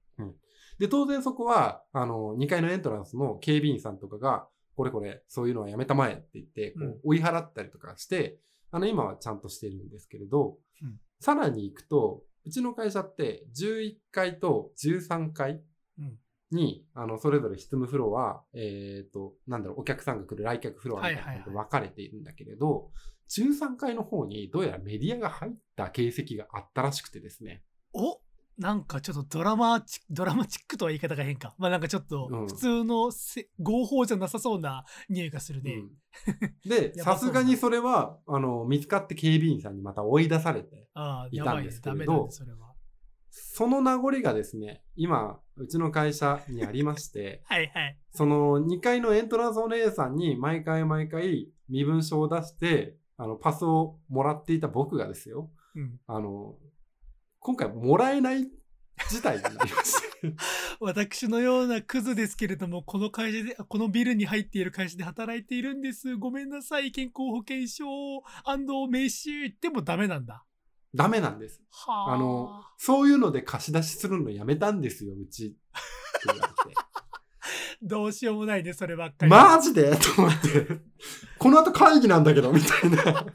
で、当然そこは、あの、2階のエントランスの警備員さんとかが、これこれ、そういうのはやめたまえって言って、こう追い払ったりとかして、あの、今はちゃんとしてるんですけれど、うんさらに行くと、うちの会社って11階と13階うんに、あの、それぞれ執務フロア、えっ、と、なんだろう、お客さんが来る来客フロアみたいなので分かれているんだけれど、13階の方にどうやらメディアが入った形跡があったらしくてですね。う。おなんかちょっとドラマチック、ドラマチックとは言い方が変か。まあなんかちょっとうん普通のせ合法じゃなさそうな匂いがするね。うんで、さすがにそれは、あの、見つかって警備員さんにまた追い出されて、いたんです。けダれどそれは。その名残がですね、今、うちの会社にありまして、はいはい。その2階のエントランスお姉さんに毎回毎回身分証を出して、あの、パスをもらっていた僕がですよ、うん、あの、今回もらえない事態になりまして、私のようなクズですけれども、この会社で、このビルに入っている会社で働いているんです。ごめんなさい。健康保険証名刺でもダメなんだ。ダメなんです。はあ。あの、そういうので貸し出しするのやめたんですよ、うち。どうしようもないね、そればっかり。マジで？と思って。この後会議なんだけど、みたいな。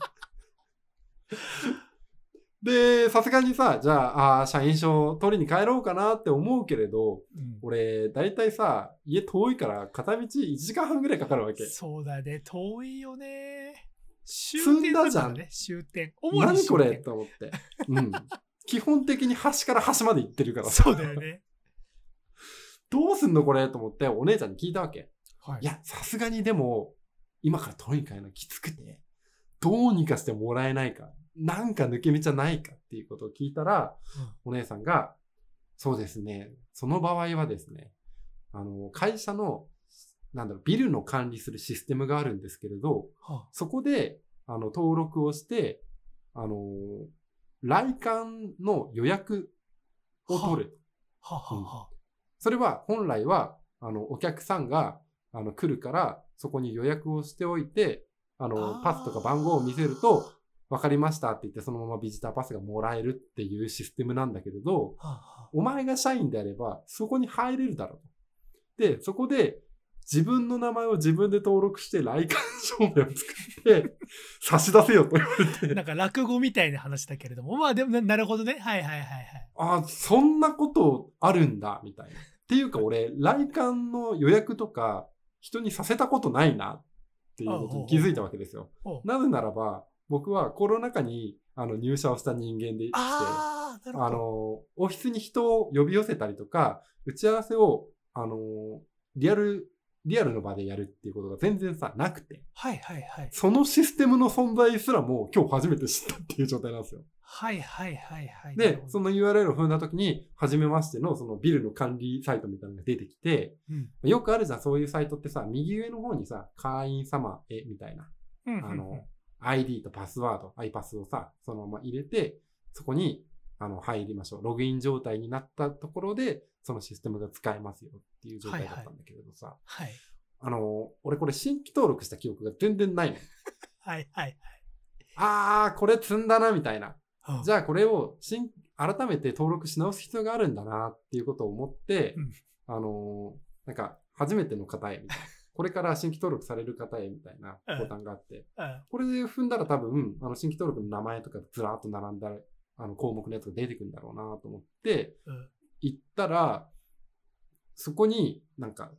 で、さすがにさ、じゃあ、あー社員証取りに帰ろうかなって思うけれど、うん俺、だいたいさ、家遠いから片道1時間半ぐらいかかるわけ。そうだね、遠いよね。終点だじゃん終点。主に何これ？と思って。うん。基本的に端から端まで行ってるからさそうだよね。どうすんのこれ？と思ってお姉ちゃんに聞いたわけ。はいいや、さすがにでも、今から取りに帰るのきつくて、どうにかしてもらえないか、なんか抜け道はないかっていうことを聞いたら、お姉さんが、そうですね、その場合はですね、あの、会社の、なんだろう、ビルの管理するシステムがあるんですけれど、はそこで、あの、登録をして、あの、来館の予約を取る。あ、はあはあ。はそれは本来は、あの、お客さんが、あの、来るから、そこに予約をしておいて、ああの、ー。パスとか番号を見せると、わかりましたって言って、そのままビジターパスがもらえるっていうシステムなんだけれど、お前が社員であれば、そこに入れるだろうと。で、そこで、自分の名前を自分で登録して、来館証明を作って、差し出せよと言われて。あなんか落語みたいな話だけれども、まあでもななるほどね。はいはいはいはい。あ、そんなことあるんだ、みたいな。っていうか俺、来館の予約とか、人にさせたことないな、っていうことに気づいたわけですよ。なぜならば、僕はコロナ禍にあの入社をした人間でして、あ。の、オフィスに人を呼び寄せたりとか、打ち合わせを、あの、リアル、リアルの場でやるっていうことが全然さ、なくて、はいはいはい。そのシステムの存在すらも今日初めて知ったっていう状態なんですよ。はいはいはいはい。で、その URL を踏んだ時に、初めましてのそのビルの管理サイトみたいなのが出てきて、うんよくあるじゃん、そういうサイトってさ、右上の方にさ、会員様へみたいな、うんうんうんあの、ID とパスワード、iPass をさ、そのまま入れて、そこに、あの、入りましょう。ログイン状態になったところで、そのシステムが使えますよっていう状態だったんだけれどさ、はいあの、俺これ新規登録した記憶が全然ないの。はいはいあー、これ積んだな、みたいな。はい。じゃあこれを新、改めて登録し直す必要があるんだなっていうことを思って、うんあのーなんか、初めての方へみたいな。これから新規登録される方へみたいなボタンがあって、うん。これで踏んだら多分、あの、新規登録の名前とかずらーっと並んだあの項目のやつが出てくるんだろうなと思って、うん。行ったら、そこになんか、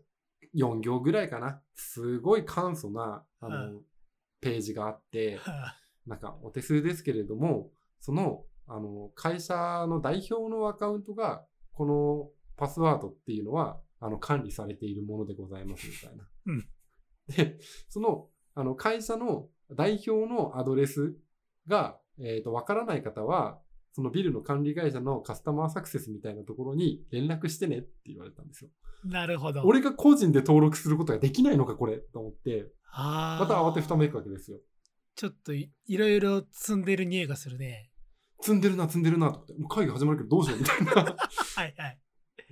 4行ぐらいかな。すごい簡素な、あの、うページがあって、はなんかお手数ですけれども、その、あの、会社の代表のアカウントが、このパスワードっていうのは、あの、管理されているものでございますみたいな。うんで、その、あの、会社の代表のアドレスが、えっ、と、わからない方は、そのビルの管理会社のカスタマーサクセスみたいなところに連絡してねって言われたんですよ。なるほど。俺が個人で登録することができないのか、これ、と思って、また慌てふためいくわけですよ。ちょっといいろいろ積んでる匂いがするね。積んでるな、積んでるな、と思って、もう会議始まるけどどうしようみたいな、はいはい。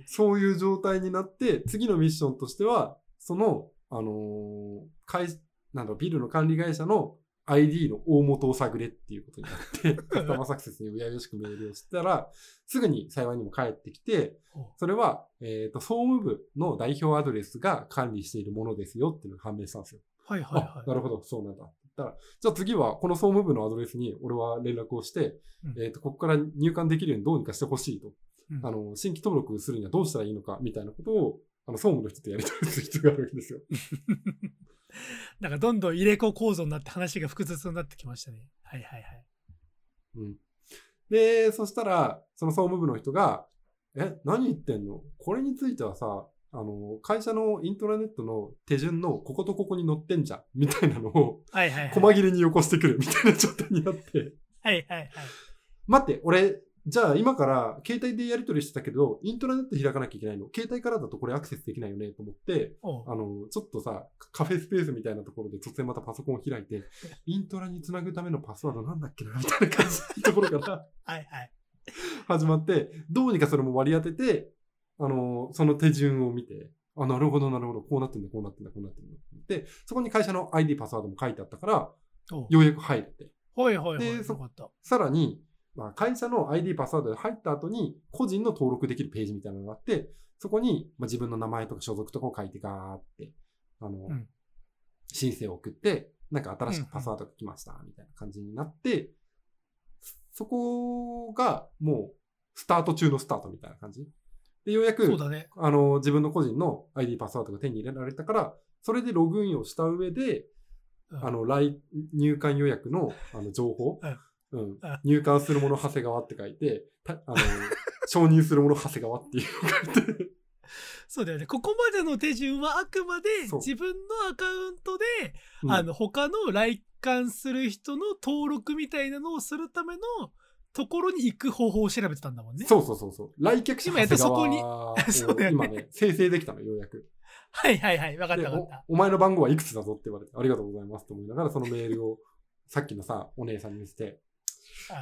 そういう状態になって、次のミッションとしては、その、あのー会、なんだビルの管理会社の ID の大元を探れっていうことになって、カスタマーサクセスにうやよしくメールをしたら、すぐに幸いにも返ってきて、おそれは、えっ、と、総務部の代表アドレスが管理しているものですよっていうのが判明したんですよ。はいはいあ、はなるほど、そうなんだ。って言ったら、じゃあ次はこの総務部のアドレスに俺は連絡をして、うんえっ、と、ここから入館できるようにどうにかしてほしいと。うんあの、新規登録するにはどうしたらいいのか、みたいなことを、あの、総務の人とやり取りする必要があるわけですよ。い。なんかどんどん入れ子構造になって話が複雑になってきましたね。はいはいはい。うん。で、そしたら、その総務部の人が、え、何言ってんの？これについてはさ、あの、会社のイントラネットの手順のこことここに載ってんじゃん、みたいなのを、はいはいはい。細切れによこしてくるみたいな状態になって、はいはいはい。待って、俺、じゃあ今から携帯でやり取りしてたけど、イントラネット開かなきゃいけないの。携帯からだとこれアクセスできないよねと思って、あの、ちょっとさ、カフェスペースみたいなところで突然またパソコンを開いて、イントラにつなぐためのパスワードなんだっけなみたいな感じのところから はいはい。始まって、どうにかそれも割り当てて、あの、その手順を見て、あ、なるほど、なるほど、こうなってんだ、こうなってんだ、こうなってんだってで、そこに会社の ID パスワードも書いてあったから、ようやく入れて。はいはいはい。でそよかった。さらに、まあ、会社の ID パスワードで入った後に、個人の登録できるページみたいなのがあって、そこに、まあ、自分の名前とか所属とかを書いてガーって、あの、うん申請を送って、なんか新しくパスワードが来ました、みたいな感じになって、そこがもう、スタート中のスタートみたいな感じ。で、ようやく、そうだね。あの、自分の個人の ID パスワードが手に入れられたから、それでログインをした上で、うんあの、来、入館予約の、あの、情報、うんうん入館するもの長谷川って書いて、たあの、承認するもの長谷川っていうのを書いて、そうだよね。ここまでの手順はあくまで自分のアカウントで、うんあの、他の来館する人の登録みたいなのをするためのところに行く方法を調べてたんだもんね。そうそうそうそう。来客者今やっとそこに そうだよね今ね、生成できたの、ようやく。はいはいはい。わかっでたわかった。お、お前の番号はいくつだぞって言われて、ありがとうございますと思いながら、そのメールを、さっきのさ、お姉さんに見せて、あ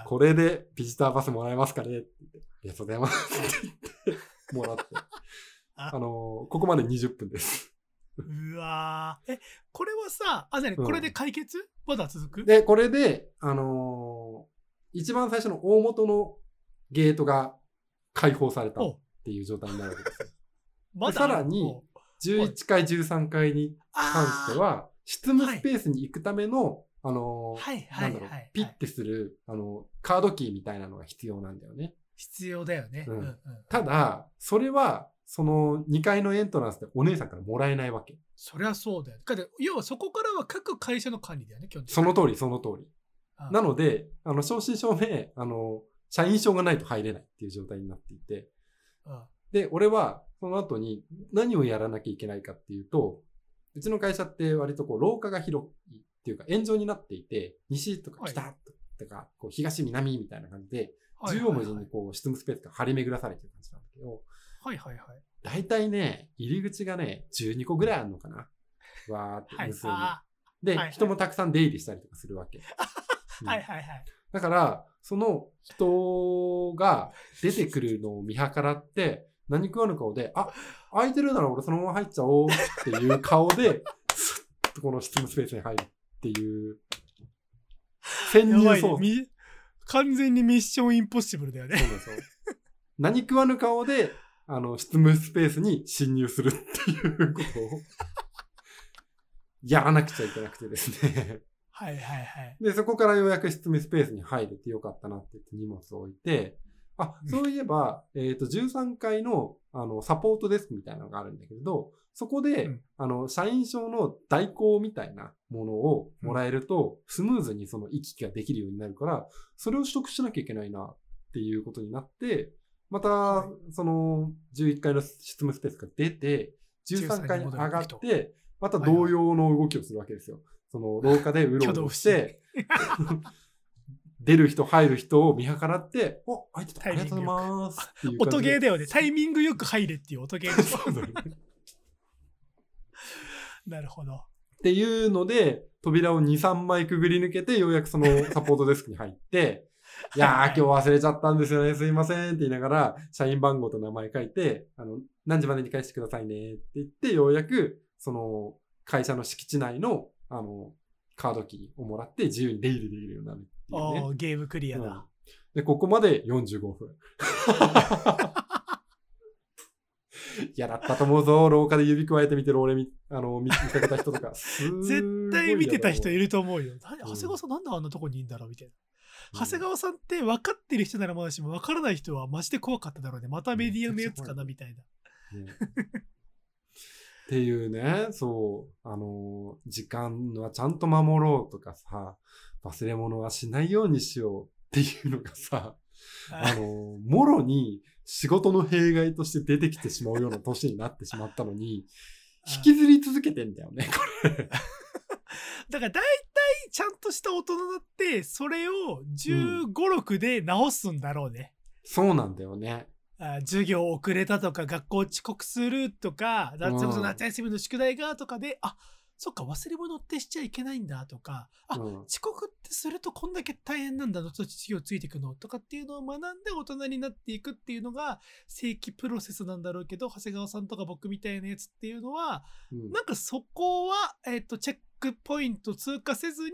これでビジターパスもらえますかね？って言って、ありがとうございますって言って、もらって。あ。あのーここまで20分です。うわー。え、これはさ、あ、なにうん。これで解決、まだ続く？で、これで、あのー一番最初の大元のゲートが開放されたっおていう状態になるわけですよ。まださらにお11階、13階に関しては、執務スペースに行くための、あのーはいはないんだろうはい。ピッてする、あの、カードキーみたいなのが必要なんだよね。必要だよね。うんうんうんただ、それは、その2階のエントランスでお姉さんからもらえないわけ。そりゃそうだよ。だ要はそこからは各会社の管理だよね、基本的に。その通り、その通り。うんなので、あの、正真正銘、あの、社員証がないと入れないっていう状態になっていて、うんで、俺は、その後に何をやらなきゃいけないかっていうと、うちの会社って割とこう、廊下が広いっていうか、円状になっていて、西とか北とか、こう東南みたいな感じで、縦横無尽にこう、執務スペースが張り巡らされてる感じなんだけど、はいはいはい。だいたいね、入り口がね、12個ぐらいあるのかな。わーってはい。無数に。あで、人もたくさん出入りしたりとかするわけ。はいはいはい。だから、その人が出てくるのを見計らって、何食わぬ顔で、あ、空いてるなら俺そのまま入っちゃおうっていう顔で、スッとこの執務スペースに入るっていう、潜入操作。み完全にミッションインポッシブルだよね。そうですよ何食わぬ顔で、あの、執務スペースに侵入するっていうことを、やらなくちゃいけなくてですね。はいはいはい。で、そこからようやく執務スペースに入れてよかったなって言って荷物を置いて、あ、うん。そういえば、えっ、と、13階の、あの、サポートデスクみたいなのがあるんだけれど、そこで、うん。あの、社員証の代行みたいなものをもらえると、スムーズにその行き来ができるようになるから、それを取得しなきゃいけないなっていうことになって、また、はその、11階の執務スペースが出て、13階に上がっ13て、また同様の動きをするわけですよ。その、廊下でうろうろして、出る人、入る人を見計らって、お、開いてた、ありがとうございます。音ゲーだよね。タイミングよく入れっていう音ゲーです。そうだねなるほど。っていうので、扉を2、3枚くぐり抜けて、ようやくそのサポートデスクに入って、いやー、今日忘れちゃったんですよね、すいませんって言いながら、社員番号と名前書いて、あの、何時までに返してくださいねって言って、ようやく、その、会社の敷地内の、あの、カードキーをもらって自由に出入りできるようになるっていうね。おーゲームクリアうんだ。で、ここまで45分。いや、だったと思うぞ。廊下で指くわえて見てる俺み、あの、見見かけた人とか。絶対見てた人いる。ると思うよ。長谷川さんなんであんなとこにいんだろうみたいな。うん長谷川さんって分かってる人ならまだしも分からない人はマジで怖かっただろうね。またメディアのやつかなみたいな。ねっていうね、そう、あの、時間はちゃんと守ろうとかさ、忘れ物はしないようにしようっていうのがさ、あの、もろに仕事の弊害として出てきてしまうような年になってしまったのに、引きずり続けてんだよね、これ。だから大体ちゃんとした大人だって、それを15、6で直すんだろうね。そうなんだよね。あ授業遅れたとか学校遅刻するとか、夏休みの宿題がとかで、あそっか忘れ物ってしちゃいけないんだとか、あ、うん遅刻ってするとこんだけ大変なんだのと授業ついていくのとかっていうのを学んで大人になっていくっていうのが正規プロセスなんだろうけど長谷川さんとか僕みたいなやつっていうのはうんなんかそこは、えっとチェックポイント通過せずに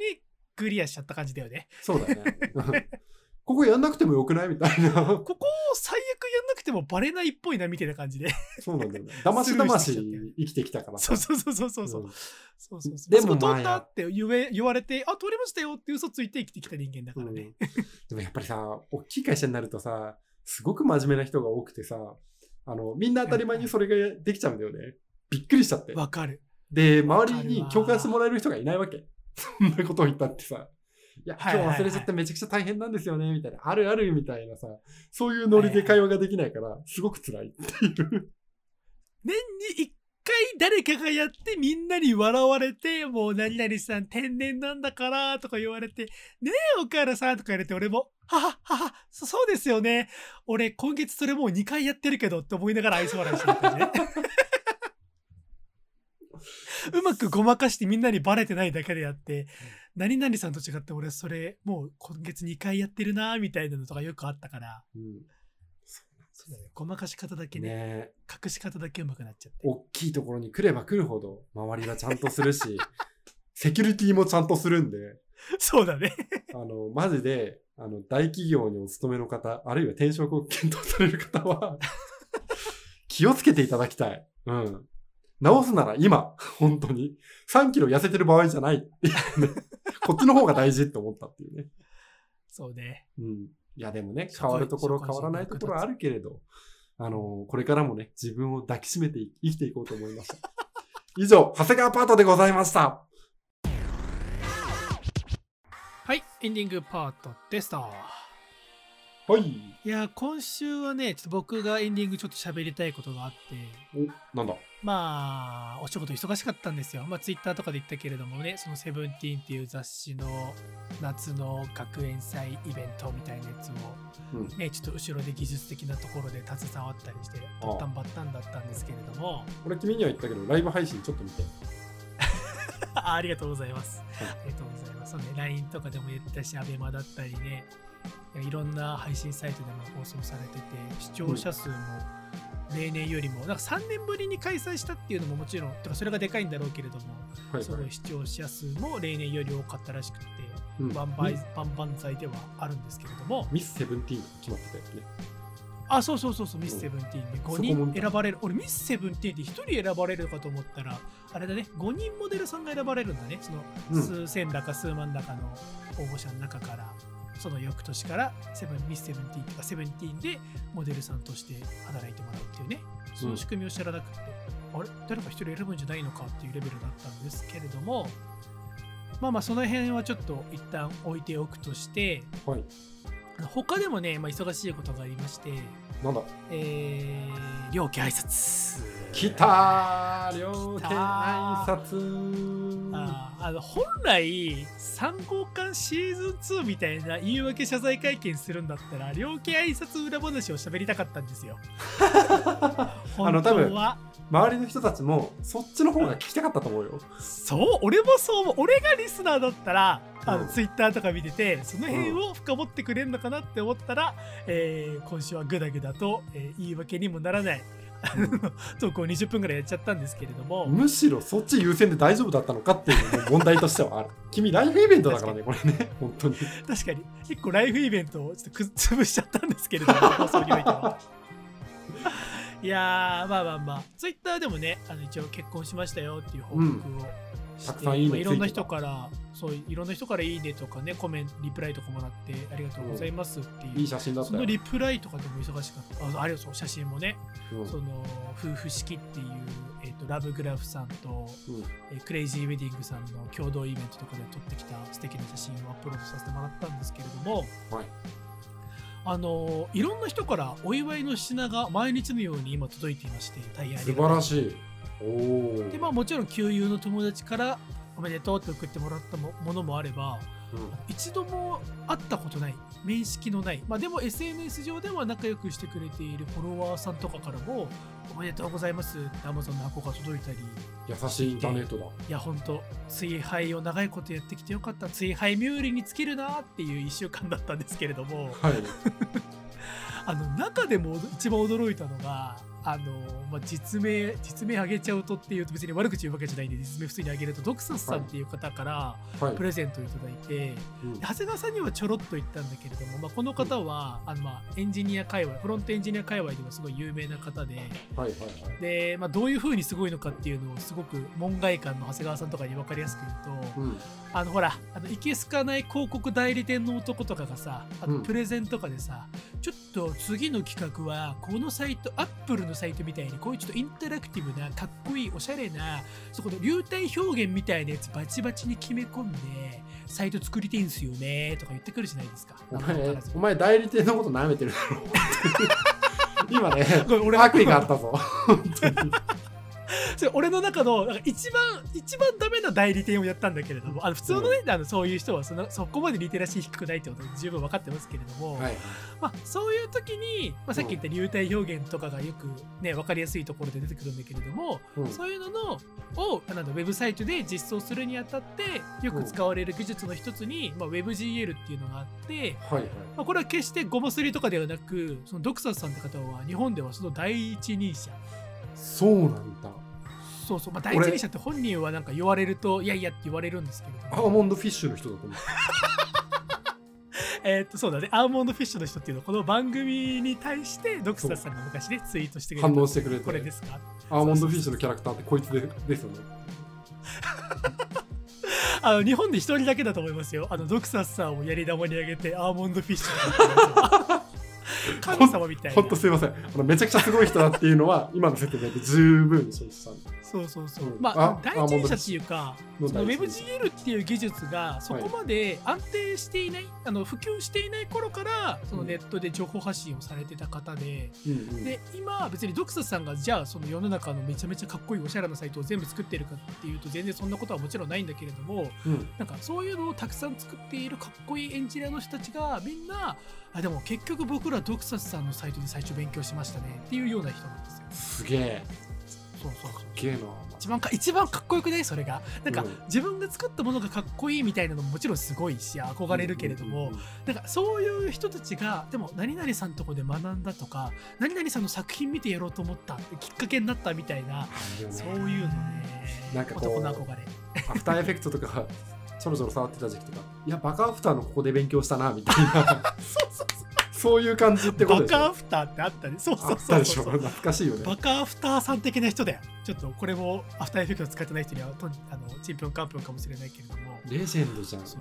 クリアしちゃった感じだよね。そうだね。ここやんなくてもよくない？みたいな。ここを最悪やんなくてもバレないっぽいなみたいな感じで。そうなんだよね。だましだまし生きてきたからさ。そうそうそうそうそう。ううんそうそうそう。でもそこまあ飛んだって言え言われて、あ、通りましたよって嘘ついて生きてきた人間だからね。でもやっぱりさ、大きい会社になるとさ、すごく真面目な人が多くてさ、あの、みんな当たり前にそれができちゃうんだよね。びっくりしちゃって。わかる。で、周りに共感してもらえる人がいないわけ。そんなことを言ったってさ。いや、今日忘れちゃってめちゃくちゃ大変なんですよね、みたいな。あるあるみたいなさ、そういうノリで会話ができないから、すごく辛いっていう。年に一回誰かがやってみんなに笑われて、もう何々さん天然なんだからとか言われて、ねえ、岡原さんとか言われて、俺も、はははは、そそうですよね。俺今月それもう2回やってるけどって思いながら愛想笑いしてたね。うまくごまかしてみんなにバレてないだけであって、何々さんと違って俺それもう今月2回やってるなみたいなのとかよくあったから、うんそうだね、ごまかし方だけね、ね隠し方だけうまくなっちゃって。大きいところに来れば来るほど、周りはちゃんとするし、セキュリティもちゃんとするんで、そうだね。あの、マジで、あの、大企業にお勤めの方、あるいは転職を検討される方は、気をつけていただきたい。うん。直すなら今、本当に。3キロ痩せてる場合じゃない。こっちの方が大事って思ったっていうね。そうね。うん。いや、でもね、変わるところ、変わらないところはあるけれど、あの、これからもね、自分を抱きしめて生きていこうと思いました。以上、長谷川パートでございました。はい、エンディングパートでした。はい。いや、今週はね、ちょっと僕がエンディングちょっと喋りたいことがあって、お、なんだ？まあ、お仕事忙しかったんですよ。まあ、ツイッターとかで言ったけれどもね、そのセブンティーンっていう雑誌の夏の学園祭イベントみたいなやつを、うん。ね、ちょっと後ろで技術的なところで携わったりして、あバッタンバッタンだったんですけれども、俺君には言ったけど、ライブ配信ちょっと見て。あ ありがとうございます。はいありがとうございます。そうね、LINE とかでも言ったし、アベマだったりね、いろんな配信サイトでも放送されてて、視聴者数も例年よりも、なんか3年ぶりに開催したっていうのももちろん、てかそれがでかいんだろうけれども、はいはい。すごい。視聴者数も例年より多かったらしくて、うん。万々万々歳ではあるんですけれども、ミスセブンティーン決まってたよね。あ、そうそうそうそう、ミスセブンティーンで。5そこも見た人選ばれる。俺、ミスセブンティーンって1人選ばれるかと思ったら、あれだね、5人モデルさんが選ばれるんだね。そのうん。数千だか数万だかの応募者の中からその翌年からセブンミスセブンティーンとかセブンティーンでモデルさんとして働いてもらうっていうねその仕組みを知らなくて、あれ？誰か一人選ぶんじゃないのかっていうレベルだったんですけれどもまあまあその辺はちょっと一旦置いておくとしてはい。他でもね、まあ、忙しいことがありましてなんだ？えー、両家挨拶来たー両家挨拶。あーあの本来3号館シーズン2みたいな言い訳謝罪会見するんだったら両家挨拶裏話を喋りたかったんですよ。あの本多分周りの人たちもそっちの方が聞きたかったと思うよ。そう俺もそう思う。俺がリスナーだったらあの、うん。ツイッターとか見ててその辺を深掘ってくれるのかなって思ったら、えー今週はグダグダと、えー言い訳にもならないあのトークを20分ぐらいやっちゃったんですけれども、むしろそっち優先で大丈夫だったのかっていう問題としてはある。君ライフイベントだからね、これね。本当に。確かに結構ライフイベントをちょっとく潰しちゃったんですけれども 放送においては。いやーまあまあまあツイッターでもねあの一応結婚しましたよっていう報告をして、たくさんいいねまあいろんな人からそういろんな人からいいねとかねコメントリプライとかもらってありがとうございますっていう、いい写真だったよ。そのリプライとかでも忙しかった。ああれそう写真もね、うん。その夫婦式っていう、えー、とラブグラフさんと、うん。えークレイジーウェディングさんの共同イベントとかで撮ってきた素敵な写真をアップロードさせてもらったんですけれどもはい。あのいろんな人からお祝いの品が毎日のように今届いていまして大変素晴らしい。でまあもちろん旧友の友達からおめでとうって送ってもらったもものもあればうん一度も会ったことない面識のないまあでも SNS 上では仲良くしてくれているフォロワーさんとかからもおめでとうございますって Amazon の箱が届いたり優しいインターネットだ。いやほんと追廃を長いことやってきてよかった追廃ミューリに尽きるなっていう1週間だったんですけれどもはい。あの中でも一番驚いたのがあの、まあ、実名実名上げちゃうとっていうと別に悪口言うわけじゃないんで実名普通に上げるとドクサスさんっていう方からはいプ。レゼントをいただいて、うん長谷川さんにはちょろっと言ったんだけれども、まあ、この方は、あのまあエンジニア界隈フロントエンジニア界隈ではすごい有名な方ではいはいはい。で、まあ、どういう風にすごいのかっていうのをすごく門外漢の長谷川さんとかに分かりやすく言うと、うん。あのほらあのいけすかない広告代理店の男とかがさあのうんプレゼンとかでさ、ちょっと次の企画はこのサイトアップルのサイトみたいにこういうちょっとインタラクティブなかっこいいおしゃれなそこの流体表現みたいなやつバチバチに決め込んでサイト作りてんすよねとか言ってくるじゃないですか。お名前お前代理店のこと舐めてるだろ。今ね、俺悪意があったぞ。それ俺の中のなんか一番一番ダメな代理店をやったんだけれどもあの普通のね、あのそういう人はそのそこまでリテラシー低くないってことは十分分かってますけれども、はい。まあ、そういう時に、まあ、さっき言った流体表現とかがよくね分かりやすいところで出てくるんだけれども、うんそういうののをなんだウェブサイトで実装するにあたってよく使われる技術の一つに、まあ、WebGL っていうのがあって、はいはい。まあ、これは決してゴマすりとかではなくそのドクサスさんって方は日本ではその第一人者そうなんだ。そうそう、まあ、第一人者って本人はなんか言われるといやいやって言われるんですけれどもアーモンドフィッシュの人だと思う。えーっとそうだねアーモンドフィッシュの人っていうのはこの番組に対してドクサスさんが昔ねツイートしてくれた反応してくれて。これですか？アーモンドフィッシュのキャラクターってこいつでですよね。あの日本で一人だけだと思いますよ。あのドクサスさんをやり玉にあげてアーモンドフィッシュ神様みたいなほん。とすいません。あのめちゃくちゃすごい人だっていうのは、今の説明で十分承知したんで。そうそうそう。うんまああ第一人者っていうか、のその WebGL っていう技術がそこまで安定していない、あの普及していない頃からそのネットで情報発信をされてた方で、うんうんで今別にドクサスさんがじゃあその世の中のめちゃめちゃかっこいいおしゃれなサイトを全部作ってるかっていうと全然そんなことはもちろんないんだけれども、うんなんかそういうのをたくさん作っているかっこいいエンジニアの人たちがみんなあでも結局僕らドクサスさんのサイトで最初勉強しましたねっていうような人なんですよ。すげえ。そうそうそうすげえな。一番か一番かっこよくない？それが。なんか、うん。自分が作ったものがかっこいいみたいなのももちろんすごいし憧れるけれども、うんうんうんなんかそういう人たちがでも何々さんのとこで学んだとか何々さんの作品見てやろうと思ったってきっかけになったみたいなそういうのねなんか男の憧れ。アフターエフェクトとかちょろちょろ触ってた時期とかいやバカアフターのここで勉強したなみたいな。そういう感じってことバでしょ。カアフターってあったねそうそうそうそう。でしょ。懐かしいよね。バカアフターさん的な人だよ。ちょっとこれもアフターエフェクト使ってない人にはとあのちんぷんかんぷんかもしれないけれども。レジェンドじゃん。そう。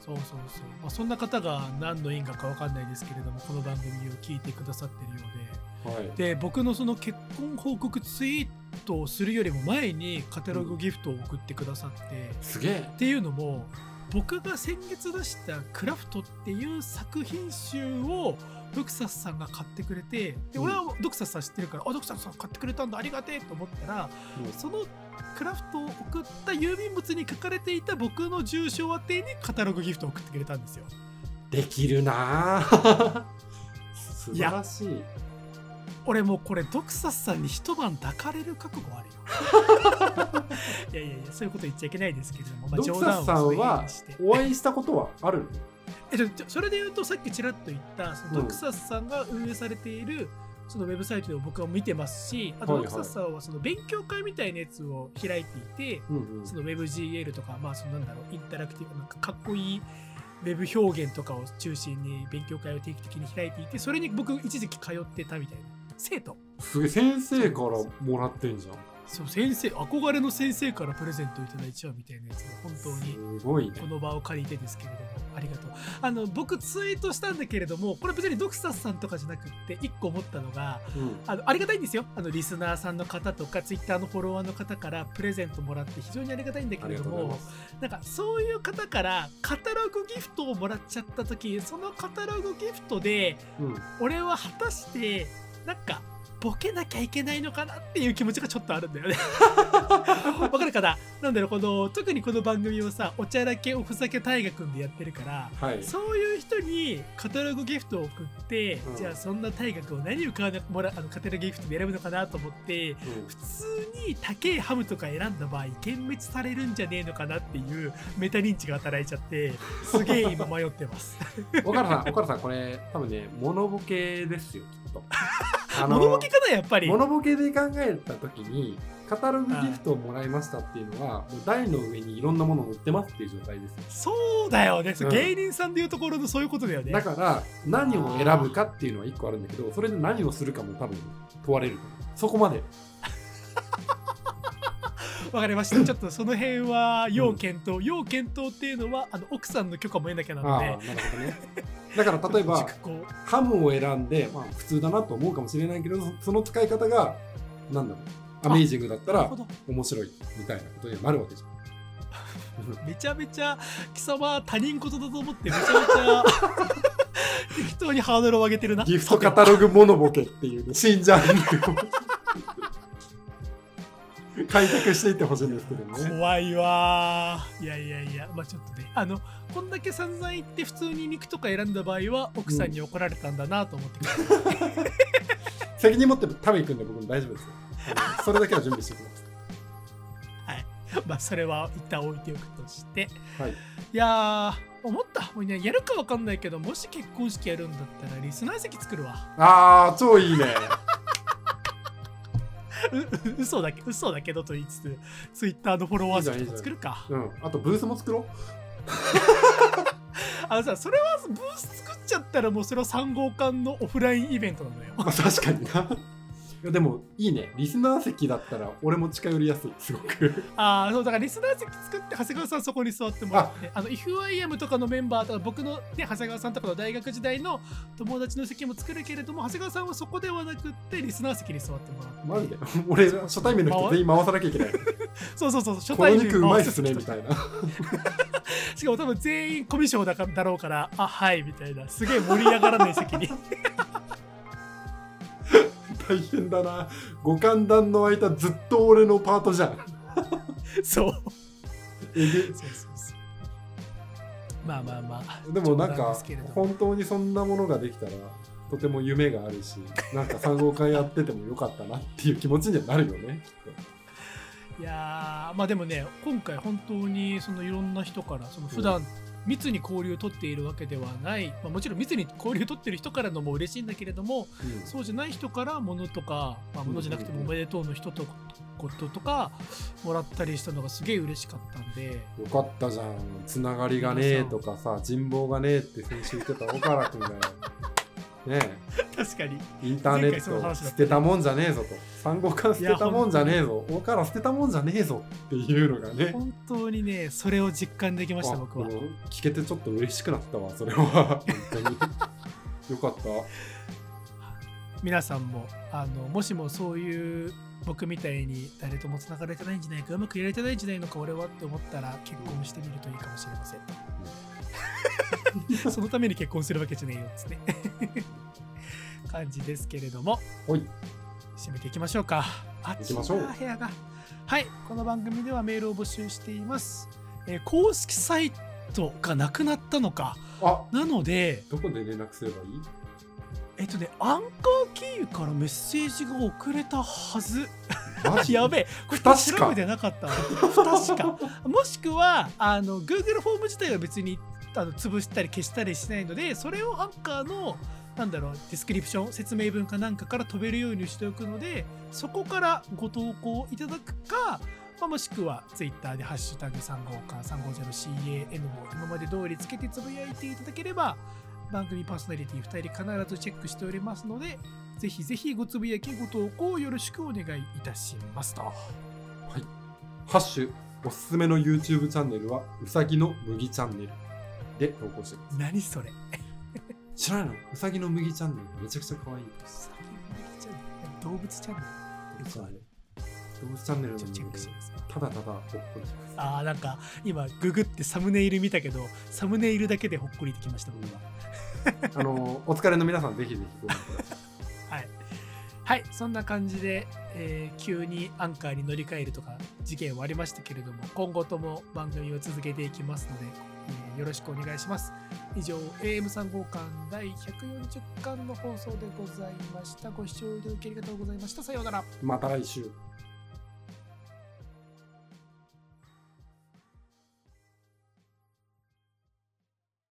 そうそうそう、まあ、そんな方が何の因果か分かんないですけれどもこの番組を聞いてくださってるようで。はい。で僕のその結婚報告ツイートをするよりも前にカタログギフトを送ってくださって、すげえ。っていうのも僕が先月出した「クラフト」っていう作品集をドクサスさんが買ってくれてでうん俺はドクサスさん知ってるから「あドクサスさん買ってくれたんだありがてえ」と思ったらそのクラフトを送った郵便物に書かれていた僕の住所宛てにカタログギフトを送ってくれたんですよ。できるなぁ 素晴らしい。俺もうこれドクサスさんに一晩抱かれる覚悟あるよ。いやいやいやそういうこと言っちゃいけないですけれども、まあ、ドク冗サスさん談をそういうふうは。お会いしたことはあるの？えそれで言うとさっきちらっと言ったそのうんドクサスさんが運営されているそのウェブサイトで僕は見てますしあとはいはいドクサスさんはその勉強会みたいなやつを開いていて、うんうんその WebGL とかまあそのなんだろうインタラクティブなんかかっこいいウェブ表現とかを中心に勉強会を定期的に開いていてそれに僕一時期通ってたみたいな生徒すげえ、先生からもらってんじゃん。そう先生憧れの先生からプレゼントいただいちゃうみたいなやつが本当にすごいねこ。の場を借りてですけれどもありがとうあの僕ツイートしたんだけれどもこれ別にドクサスさんとかじゃなくって一個思ったのがうんあのありがたいんですよあのリスナーさんの方とかツイッターのフォロワーの方からプレゼントもらって非常にありがたいんだけれども。なんかそういう方からカタログギフトをもらっちゃった時そのカタログギフトでうん。俺は果たしてなんかボケなきゃいけないのかなっていう気持ちがちょっとあるんだよね。わかるかな？なんだろうこの特にこの番組をさおちゃらけおふざけ大河君でやってるからはい。そういう人にカタログギフトを送って、うんじゃあそんな大河君を何を買もらあのカタログギフトで選ぶのかなと思ってうん普通に高いハムとか選んだ場合幻滅されるんじゃねえのかなっていうメタ認知が働いちゃってすげえ今迷ってます。岡田さん、岡田さん、これ、多分ね、モノボケですよ、きっと。あモノボケかなやっぱり。モノボケで考えたときに、カタログギフトをもらいましたっていうのは、もう台の上にいろんなものを売ってますっていう状態ですよ。そうだよね、そううん芸人さんでいうところのそういうことだよね。だから、何を選ぶかっていうのは一個あるんだけど、それで何をするかも多分問われる。そこまで。わかりました。ちょっとその辺は要検討、要検討っていうのはあの奥さんの許可も得なきゃなのでなる。ほどね。だから例えば、ハムを選んで、まあ普通だなと思うかもしれないけど、そその使い方が、なんだろう、アメイジングだったら面白いみたいなことになるわけじゃん。めちゃめちゃ貴様他人事だと思ってめちゃめちゃ 適当にハードルを上げてるな。ギフトカタログモノボケっていうね、新ジャンルを開拓していってほしいんですけどね。怖いわーいやいやいやまあちょっとねあのこんだけ散々言って普通に肉とか選んだ場合は奥さんに怒られたんだなと思ってくだ責任持って食べ行くんで僕も大丈夫ですそれだけは準備しておきます。まあそれは一旦置いておくとしてはい。いやー思ったもうねやるかわかんないけどもし結婚式やるんだったらリスナー席作るわあー、超いいね。うう嘘だけ嘘だけどと言いつつツイッターのフォロワー席とか作るかうん。あとブースも作ろ あのさそれはブース作っちゃったらもうそれは3号館のオフラインイベントなのよ確かにな。いやでもいいね。リスナー席だったら俺も近寄りやすい。すごく。ああそうだからリスナー席作って長谷川さんそこに座ってもらってあの IFIM とかのメンバーとか僕の、ね、長谷川さんとかの大学時代の友達の席も作るけれども長谷川さんはそこではなくってリスナー席に座ってもらってマジで？俺、初対面の人全員回さなきゃいけない。そうそうそう初この対面肉うまいっすね、みたいな。しかも多分全員コミュ障だかだろうからあはいみたいなすげえ盛り上がらない席に大変だな。五感談の間ずっと俺のパートじゃん。そう。そうそうそう。まあまあまあ。でもなんか本当にそんなものができたらとても夢があるしなんか3号会やっててもよかったなっていう気持ちにはなるよねきっいやーまあでもね今回本当にそのいろんな人からその普段密に交流を取っているわけではない、まあ、もちろん密に交流を取っている人からのも嬉しいんだけれどもと、そうじゃない人から物とか、まあ、物じゃなくてもうんおめでとうの人とこととかもらったりしたのがすげえ嬉しかったんで。よかったじゃん。つながりがねえとかさ人望がねえって先週言ってた岡原君がよね 確かに。インターネット捨てたもんじゃねえぞと。産後から捨てた。もんじゃねえぞおから捨てたもんじゃねえぞ。っていうのがね本当にねそれを実感できましたあ僕は。聞けてちょっと嬉しくなったわそれは。本当に。よかった。皆さんもあのもしもそういう僕みたいに誰とも繋がれてないんじゃないかうまくやれてないんじゃないのか俺はって思ったら結婚してみるといいかもしれません そのために結婚するわけじゃねえよっつって。感じですけれども。ほい。締めていきましょうか。あ行きましょう。違部屋が。はい。この番組ではメールを募集しています、えー公式サイトがなくなったのか。あ。なのでどこで連絡すればいい？えっとねアンカー経由からメッセージが送れたはず。やべえ。これ不確か。調べてなかった確か。もしくはあの Google フォーム自体は別にあの潰したり消したりしないのでそれをアンカーのなんだろう description 説明文かなんかから飛べるようにしておくのでそこからご投稿いただくか、まあ、もしくは Twitter で「ハッシュタグ 350CAN」を今まで通りつけてつぶやいていただければ番組パーソナリティ2人必ずチェックしておりますのでぜひぜひごつぶやきご投稿よろしくお願いいたしますと。はいハッシュおすすめの YouTube チャンネルはうさぎの麦チャンネルで投稿してください何それ。知らないの？うさぎの麦チャンネル。めちゃくちゃ可愛い動物チャンネル？チャンネル？動物チャンネルのチェックしてください。ただただほっこりします。あーなんか今ググってサムネイル見たけどサムネイルだけでほっこりできました僕は。あのお疲れの皆さんぜひぜひご覧ください。はい、はい、そんな感じで、えー急にアンカーに乗り換えるとか事件はありましたけれども今後とも番組を続けていきますので、よろしくお願いします。以上 AM3 号館第140巻の放送でございました。ご視聴いただきありがとうございました。さようなら。また来週。